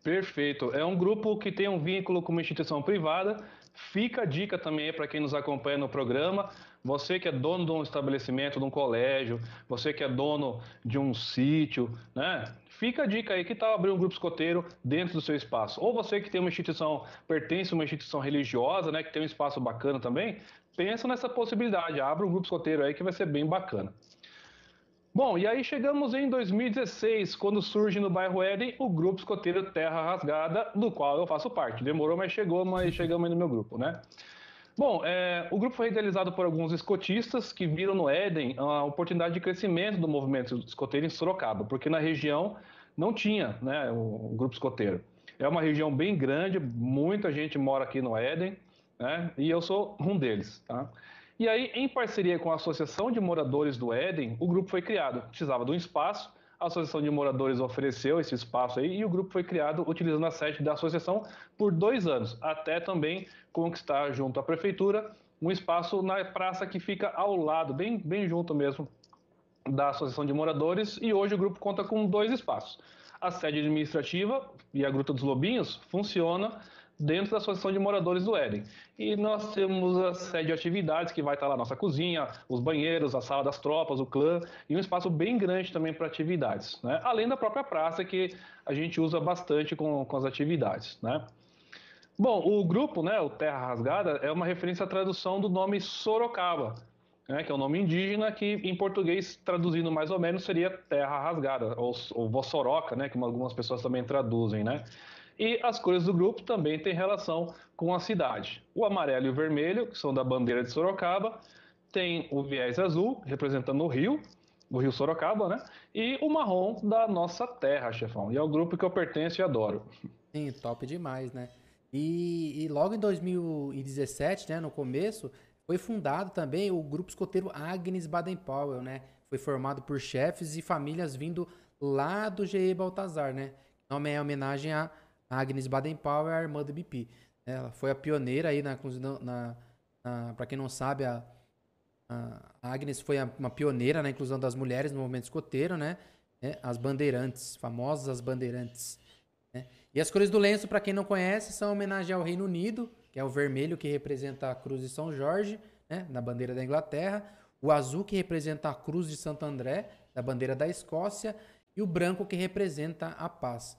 Perfeito. É um grupo que tem um vínculo com uma instituição privada. Fica a dica também para quem nos acompanha no programa. Você que é dono de um estabelecimento, de um colégio, você que é dono de um sítio, né? Fica a dica aí que tal abrir um grupo escoteiro dentro do seu espaço. Ou você que tem uma instituição, pertence a uma instituição religiosa, né, que tem um espaço bacana também, pensa nessa possibilidade, abre um grupo escoteiro aí que vai ser bem bacana. Bom, e aí chegamos em 2016, quando surge no bairro Éden o grupo escoteiro Terra Rasgada, do qual eu faço parte. Demorou, mas chegou, mas chegamos aí no meu grupo, né? Bom, é, o grupo foi idealizado por alguns escotistas que viram no Éden a oportunidade de crescimento do movimento escoteiro em Sorocaba, porque na região não tinha né, o, o grupo escoteiro. É uma região bem grande, muita gente mora aqui no Éden, né? E eu sou um deles, tá? E aí, em parceria com a Associação de Moradores do Éden, o grupo foi criado. Precisava de um espaço, a Associação de Moradores ofereceu esse espaço aí e o grupo foi criado utilizando a sede da associação por dois anos, até também conquistar junto à prefeitura um espaço na praça que fica ao lado, bem, bem junto mesmo da Associação de Moradores e hoje o grupo conta com dois espaços. A sede administrativa e a Gruta dos Lobinhos funciona dentro da Associação de Moradores do Éden. E nós temos a sede de atividades, que vai estar lá a nossa cozinha, os banheiros, a sala das tropas, o clã, e um espaço bem grande também para atividades. Né? Além da própria praça, que a gente usa bastante com, com as atividades. Né? Bom, o grupo, né, o Terra Rasgada, é uma referência à tradução do nome Sorocaba, né, que é um nome indígena que, em português, traduzindo mais ou menos, seria Terra Rasgada, ou, ou Vossoroca, né, que algumas pessoas também traduzem, né? E as cores do grupo também têm relação com a cidade. O amarelo e o vermelho, que são da bandeira de Sorocaba, tem o viés azul, representando o rio, do Rio Sorocaba, né? E o marrom da nossa terra, chefão. E é o grupo que eu pertenço e adoro. Sim, top demais, né? E, e logo em 2017, né, no começo, foi fundado também o grupo escoteiro Agnes Baden-Powell, né? Foi formado por chefes e famílias vindo lá do GE Baltazar, né? O nome é homenagem a Agnes Baden-Powell, a irmã do BP. Ela foi a pioneira aí na, na, na para quem não sabe, a, a Agnes foi uma pioneira na inclusão das mulheres no movimento escoteiro, né? É, as bandeirantes, famosas as bandeirantes. Né? E as cores do lenço, para quem não conhece, são homenagem ao Reino Unido, que é o vermelho que representa a Cruz de São Jorge, né? na bandeira da Inglaterra, o azul que representa a Cruz de Santo André, da bandeira da Escócia, e o branco que representa a paz.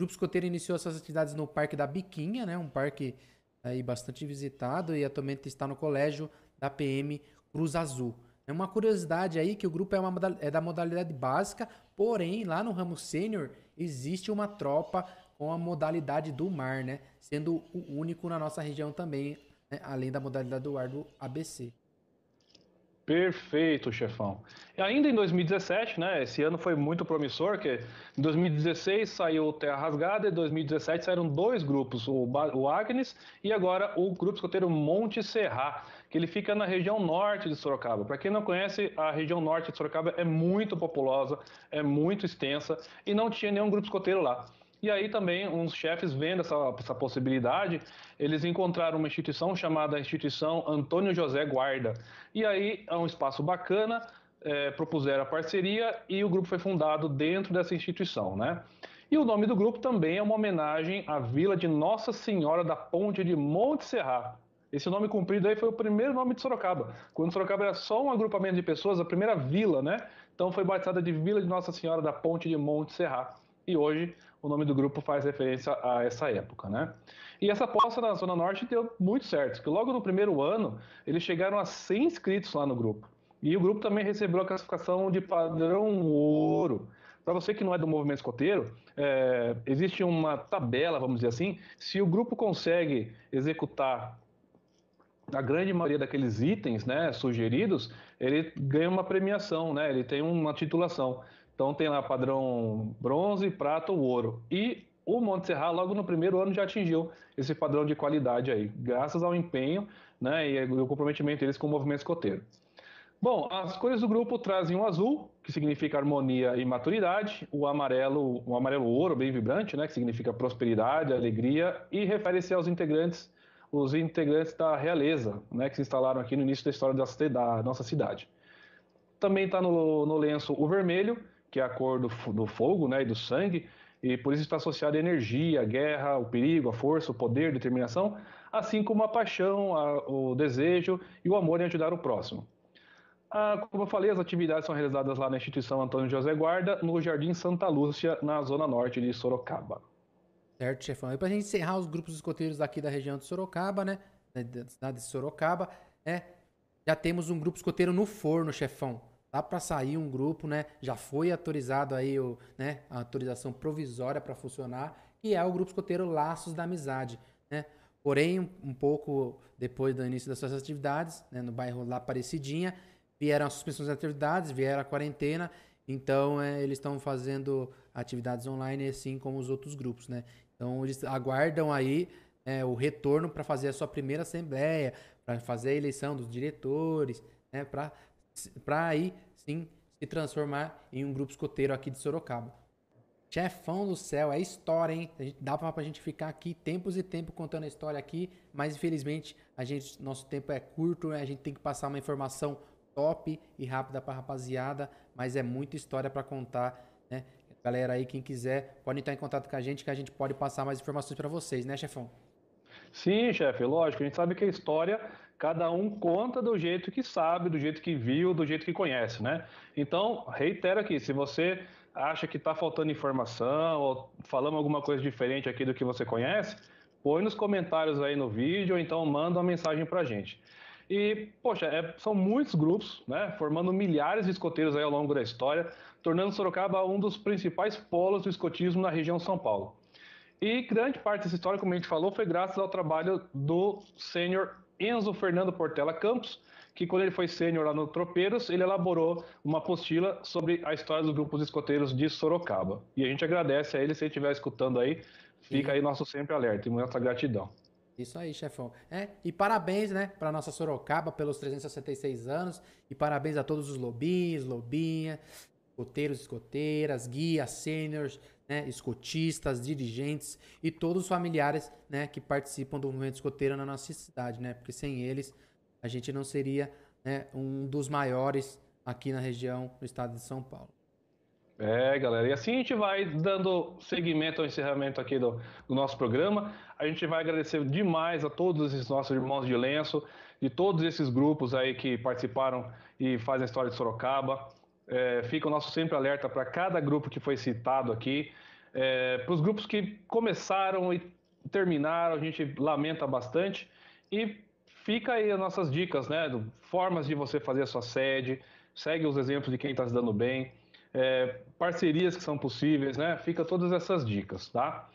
Grupo Escoteiro iniciou suas atividades no Parque da Biquinha, né? um parque aí bastante visitado, e atualmente está no colégio da PM Cruz Azul. É uma curiosidade aí que o grupo é, uma, é da modalidade básica, porém, lá no ramo sênior, existe uma tropa com a modalidade do mar, né? Sendo o único na nossa região também, né? além da modalidade do ar do ABC. Perfeito, chefão. E ainda em 2017, né? Esse ano foi muito promissor, que em 2016 saiu Terra Rasgada, e em 2017 saíram dois grupos, o, o Agnes e agora o grupo escoteiro Monte Serra, que ele fica na região norte de Sorocaba. Para quem não conhece, a região norte de Sorocaba é muito populosa, é muito extensa e não tinha nenhum grupo escoteiro lá. E aí também uns chefes vendo essa, essa possibilidade, eles encontraram uma instituição chamada Instituição Antônio José Guarda. E aí é um espaço bacana, é, propuseram a parceria e o grupo foi fundado dentro dessa instituição, né? E o nome do grupo também é uma homenagem à vila de Nossa Senhora da Ponte de Monte Serra. Esse nome cumprido aí foi o primeiro nome de Sorocaba. Quando Sorocaba era só um agrupamento de pessoas, a primeira vila, né? Então foi batizada de Vila de Nossa Senhora da Ponte de Monte Serra. E hoje o nome do grupo faz referência a essa época, né? E essa aposta na Zona Norte deu muito certo, porque logo no primeiro ano eles chegaram a 100 inscritos lá no grupo. E o grupo também recebeu a classificação de padrão ouro. Para você que não é do movimento escoteiro, é, existe uma tabela, vamos dizer assim, se o grupo consegue executar a grande maioria daqueles itens né, sugeridos, ele ganha uma premiação, né, ele tem uma titulação. Então tem lá padrão bronze, prata ou ouro. E o Monte Serra, logo no primeiro ano, já atingiu esse padrão de qualidade aí, graças ao empenho né, e o comprometimento deles com o movimento escoteiro. Bom, as cores do grupo trazem o azul, que significa harmonia e maturidade, o amarelo, o amarelo ouro, bem vibrante, né, que significa prosperidade, alegria, e refere-se aos integrantes, os integrantes da realeza, né, que se instalaram aqui no início da história da, da nossa cidade. Também está no, no lenço o vermelho, que é a cor do, do fogo né, e do sangue, e por isso está associado à energia, à guerra, o perigo, a força, o poder, a determinação, assim como a paixão, a, o desejo e o amor em ajudar o próximo. Ah, como eu falei, as atividades são realizadas lá na instituição Antônio José Guarda, no Jardim Santa Lúcia, na zona norte de Sorocaba. Certo, chefão. E para a gente encerrar os grupos escoteiros aqui da região de Sorocaba, né? Da cidade de Sorocaba, é, já temos um grupo escoteiro no forno, chefão dá para sair um grupo, né? Já foi autorizado aí o, né, a autorização provisória para funcionar, que é o grupo escoteiro Laços da Amizade, né? Porém, um pouco depois do início das suas atividades, né, no bairro La Parecidinha, vieram as suspensões de atividades, vieram a quarentena, então é, eles estão fazendo atividades online assim como os outros grupos, né? Então eles aguardam aí é, o retorno para fazer a sua primeira assembleia, para fazer a eleição dos diretores, né? Para para aí sim se transformar em um grupo escoteiro aqui de Sorocaba. Chefão do céu, é história, hein? A gente, dá pra, gente ficar aqui tempos e tempo contando a história aqui, mas infelizmente a gente, nosso tempo é curto, né? a gente tem que passar uma informação top e rápida pra rapaziada, mas é muita história para contar, né? Galera aí, quem quiser, pode entrar em contato com a gente que a gente pode passar mais informações para vocês, né, chefão? Sim, chefe, lógico. A gente sabe que a história cada um conta do jeito que sabe, do jeito que viu, do jeito que conhece, né? Então, reitero aqui, se você acha que está faltando informação ou falando alguma coisa diferente aqui do que você conhece, põe nos comentários aí no vídeo ou então manda uma mensagem para a gente. E, poxa, é, são muitos grupos, né, formando milhares de escoteiros aí ao longo da história, tornando Sorocaba um dos principais polos do escotismo na região São Paulo. E grande parte dessa história, como a gente falou, foi graças ao trabalho do sênior Enzo Fernando Portela Campos, que quando ele foi sênior lá no Tropeiros, ele elaborou uma apostila sobre a história dos grupos escoteiros de Sorocaba. E a gente agradece a ele, se ele estiver escutando aí, fica aí nosso sempre alerta e muita gratidão. Isso aí, chefão. É, e parabéns, né, para nossa Sorocaba pelos 366 anos e parabéns a todos os lobinhos, lobinha, escoteiros, escoteiras, guias, sêniors, né, escotistas, dirigentes e todos os familiares, né, que participam do movimento escoteiro na nossa cidade, né? Porque sem eles a gente não seria né, um dos maiores aqui na região do estado de São Paulo. É, galera, e assim a gente vai dando seguimento ao encerramento aqui do, do, nosso programa. A gente vai agradecer demais a todos esses nossos irmãos de lenço, de todos esses grupos aí que participaram e fazem a história de Sorocaba. É, fica o nosso sempre alerta para cada grupo que foi citado aqui. É, para os grupos que começaram e terminaram, a gente lamenta bastante. E fica aí as nossas dicas, né? Formas de você fazer a sua sede, segue os exemplos de quem está se dando bem, é, parcerias que são possíveis, né? Fica todas essas dicas, tá?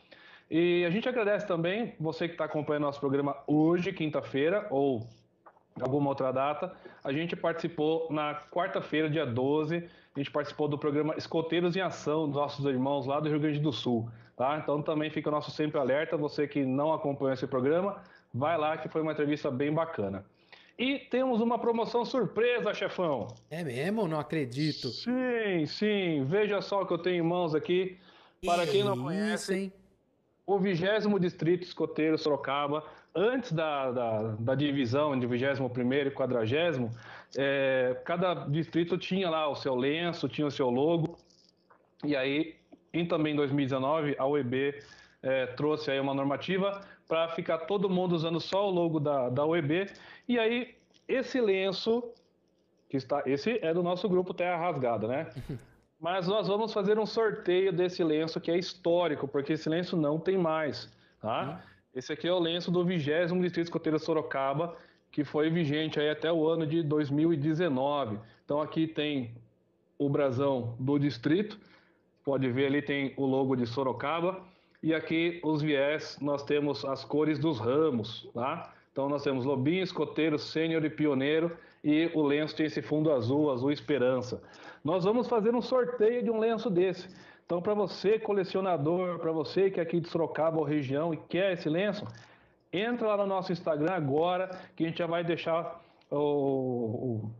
E a gente agradece também você que está acompanhando nosso programa hoje, quinta-feira, ou alguma outra data. A gente participou na quarta-feira, dia 12, a gente participou do programa Escoteiros em Ação, dos nossos irmãos lá do Rio Grande do Sul. Tá? Então também fica o nosso sempre alerta, você que não acompanhou esse programa, vai lá que foi uma entrevista bem bacana. E temos uma promoção surpresa, chefão. É mesmo? Não acredito. Sim, sim. Veja só o que eu tenho em mãos aqui. Para quem não conhece, hein? o vigésimo distrito escoteiro Sorocaba, antes da, da, da divisão de vigésimo primeiro e quadragésimo, é, cada distrito tinha lá o seu lenço, tinha o seu logo. E aí, em também 2019, a UEB é, trouxe aí uma normativa para ficar todo mundo usando só o logo da, da UEB. E aí, esse lenço, que está. Esse é do nosso grupo Terra Rasgada, né? Mas nós vamos fazer um sorteio desse lenço que é histórico, porque esse lenço não tem mais, tá? Uhum. Esse aqui é o lenço do 20 Distrito Escoteiro Sorocaba, que foi vigente aí até o ano de 2019. Então aqui tem o brasão do distrito, pode ver ali tem o logo de Sorocaba e aqui os viés, nós temos as cores dos ramos, tá? Então nós temos lobinho, escoteiro, sênior e pioneiro. E o lenço tem esse fundo azul, azul esperança. Nós vamos fazer um sorteio de um lenço desse. Então, para você, colecionador, para você que é aqui de Sorocaba ou região e quer esse lenço, entra lá no nosso Instagram agora, que a gente já vai deixar o, o,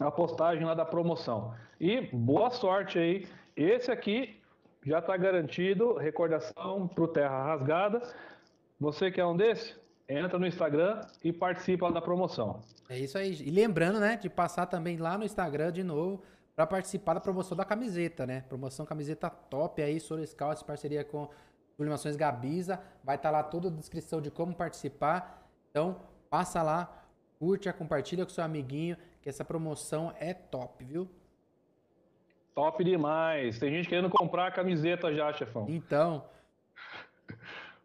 a postagem lá da promoção. E boa sorte aí. Esse aqui já está garantido, recordação para o Terra Rasgada. Você quer um desse? Entra no Instagram e participa da promoção. É isso aí. E lembrando, né, de passar também lá no Instagram de novo para participar da promoção da camiseta, né? Promoção camiseta top aí, Soro Scouts, parceria com Sublimações Gabiza. Vai estar tá lá toda a descrição de como participar. Então, passa lá, curte, compartilha com seu amiguinho, que essa promoção é top, viu? Top demais. Tem gente querendo comprar a camiseta já, chefão. Então.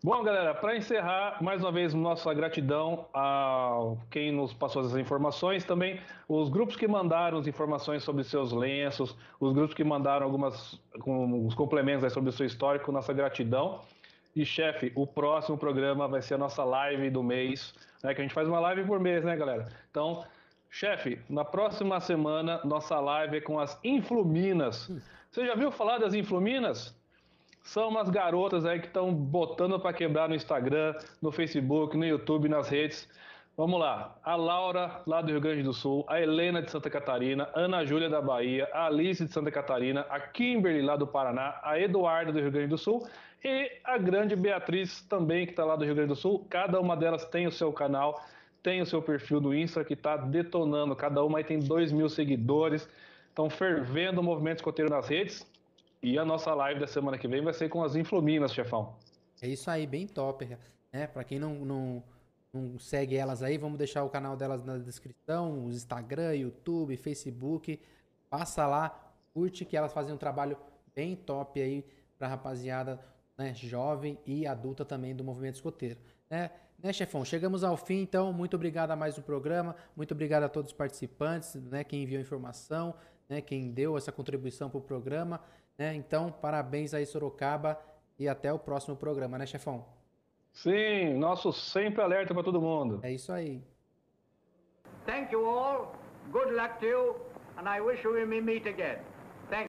Bom, galera, para encerrar, mais uma vez, nossa gratidão a quem nos passou essas informações. Também os grupos que mandaram as informações sobre seus lenços, os grupos que mandaram algumas com, os complementos sobre o seu histórico, nossa gratidão. E, chefe, o próximo programa vai ser a nossa live do mês, né, que a gente faz uma live por mês, né, galera? Então, Chefe, na próxima semana, nossa live é com as Influminas. Você já viu falar das Influminas? São umas garotas aí que estão botando para quebrar no Instagram, no Facebook, no YouTube, nas redes. Vamos lá. A Laura, lá do Rio Grande do Sul, a Helena de Santa Catarina, Ana Júlia da Bahia, a Alice de Santa Catarina, a Kimberly lá do Paraná, a Eduarda do Rio Grande do Sul e a grande Beatriz também, que está lá do Rio Grande do Sul. Cada uma delas tem o seu canal tem o seu perfil do Insta que está detonando. Cada uma aí tem 2 mil seguidores. Estão fervendo o movimento escoteiro nas redes. E a nossa live da semana que vem vai ser com as Influminas, chefão. É isso aí, bem top. Né? Para quem não, não, não segue elas aí, vamos deixar o canal delas na descrição, os Instagram, YouTube, Facebook. Passa lá, curte que elas fazem um trabalho bem top aí para rapaziada né, jovem e adulta também do movimento escoteiro. Né? Né, chefão? Chegamos ao fim, então. Muito obrigado a mais um programa. Muito obrigado a todos os participantes, né? Quem enviou informação, né? Quem deu essa contribuição para o programa. Né? Então, parabéns aí, Sorocaba. E até o próximo programa, né, chefão? Sim, nosso sempre alerta para todo mundo. É isso aí. Thank you all. Good luck to you. And I wish we may meet again.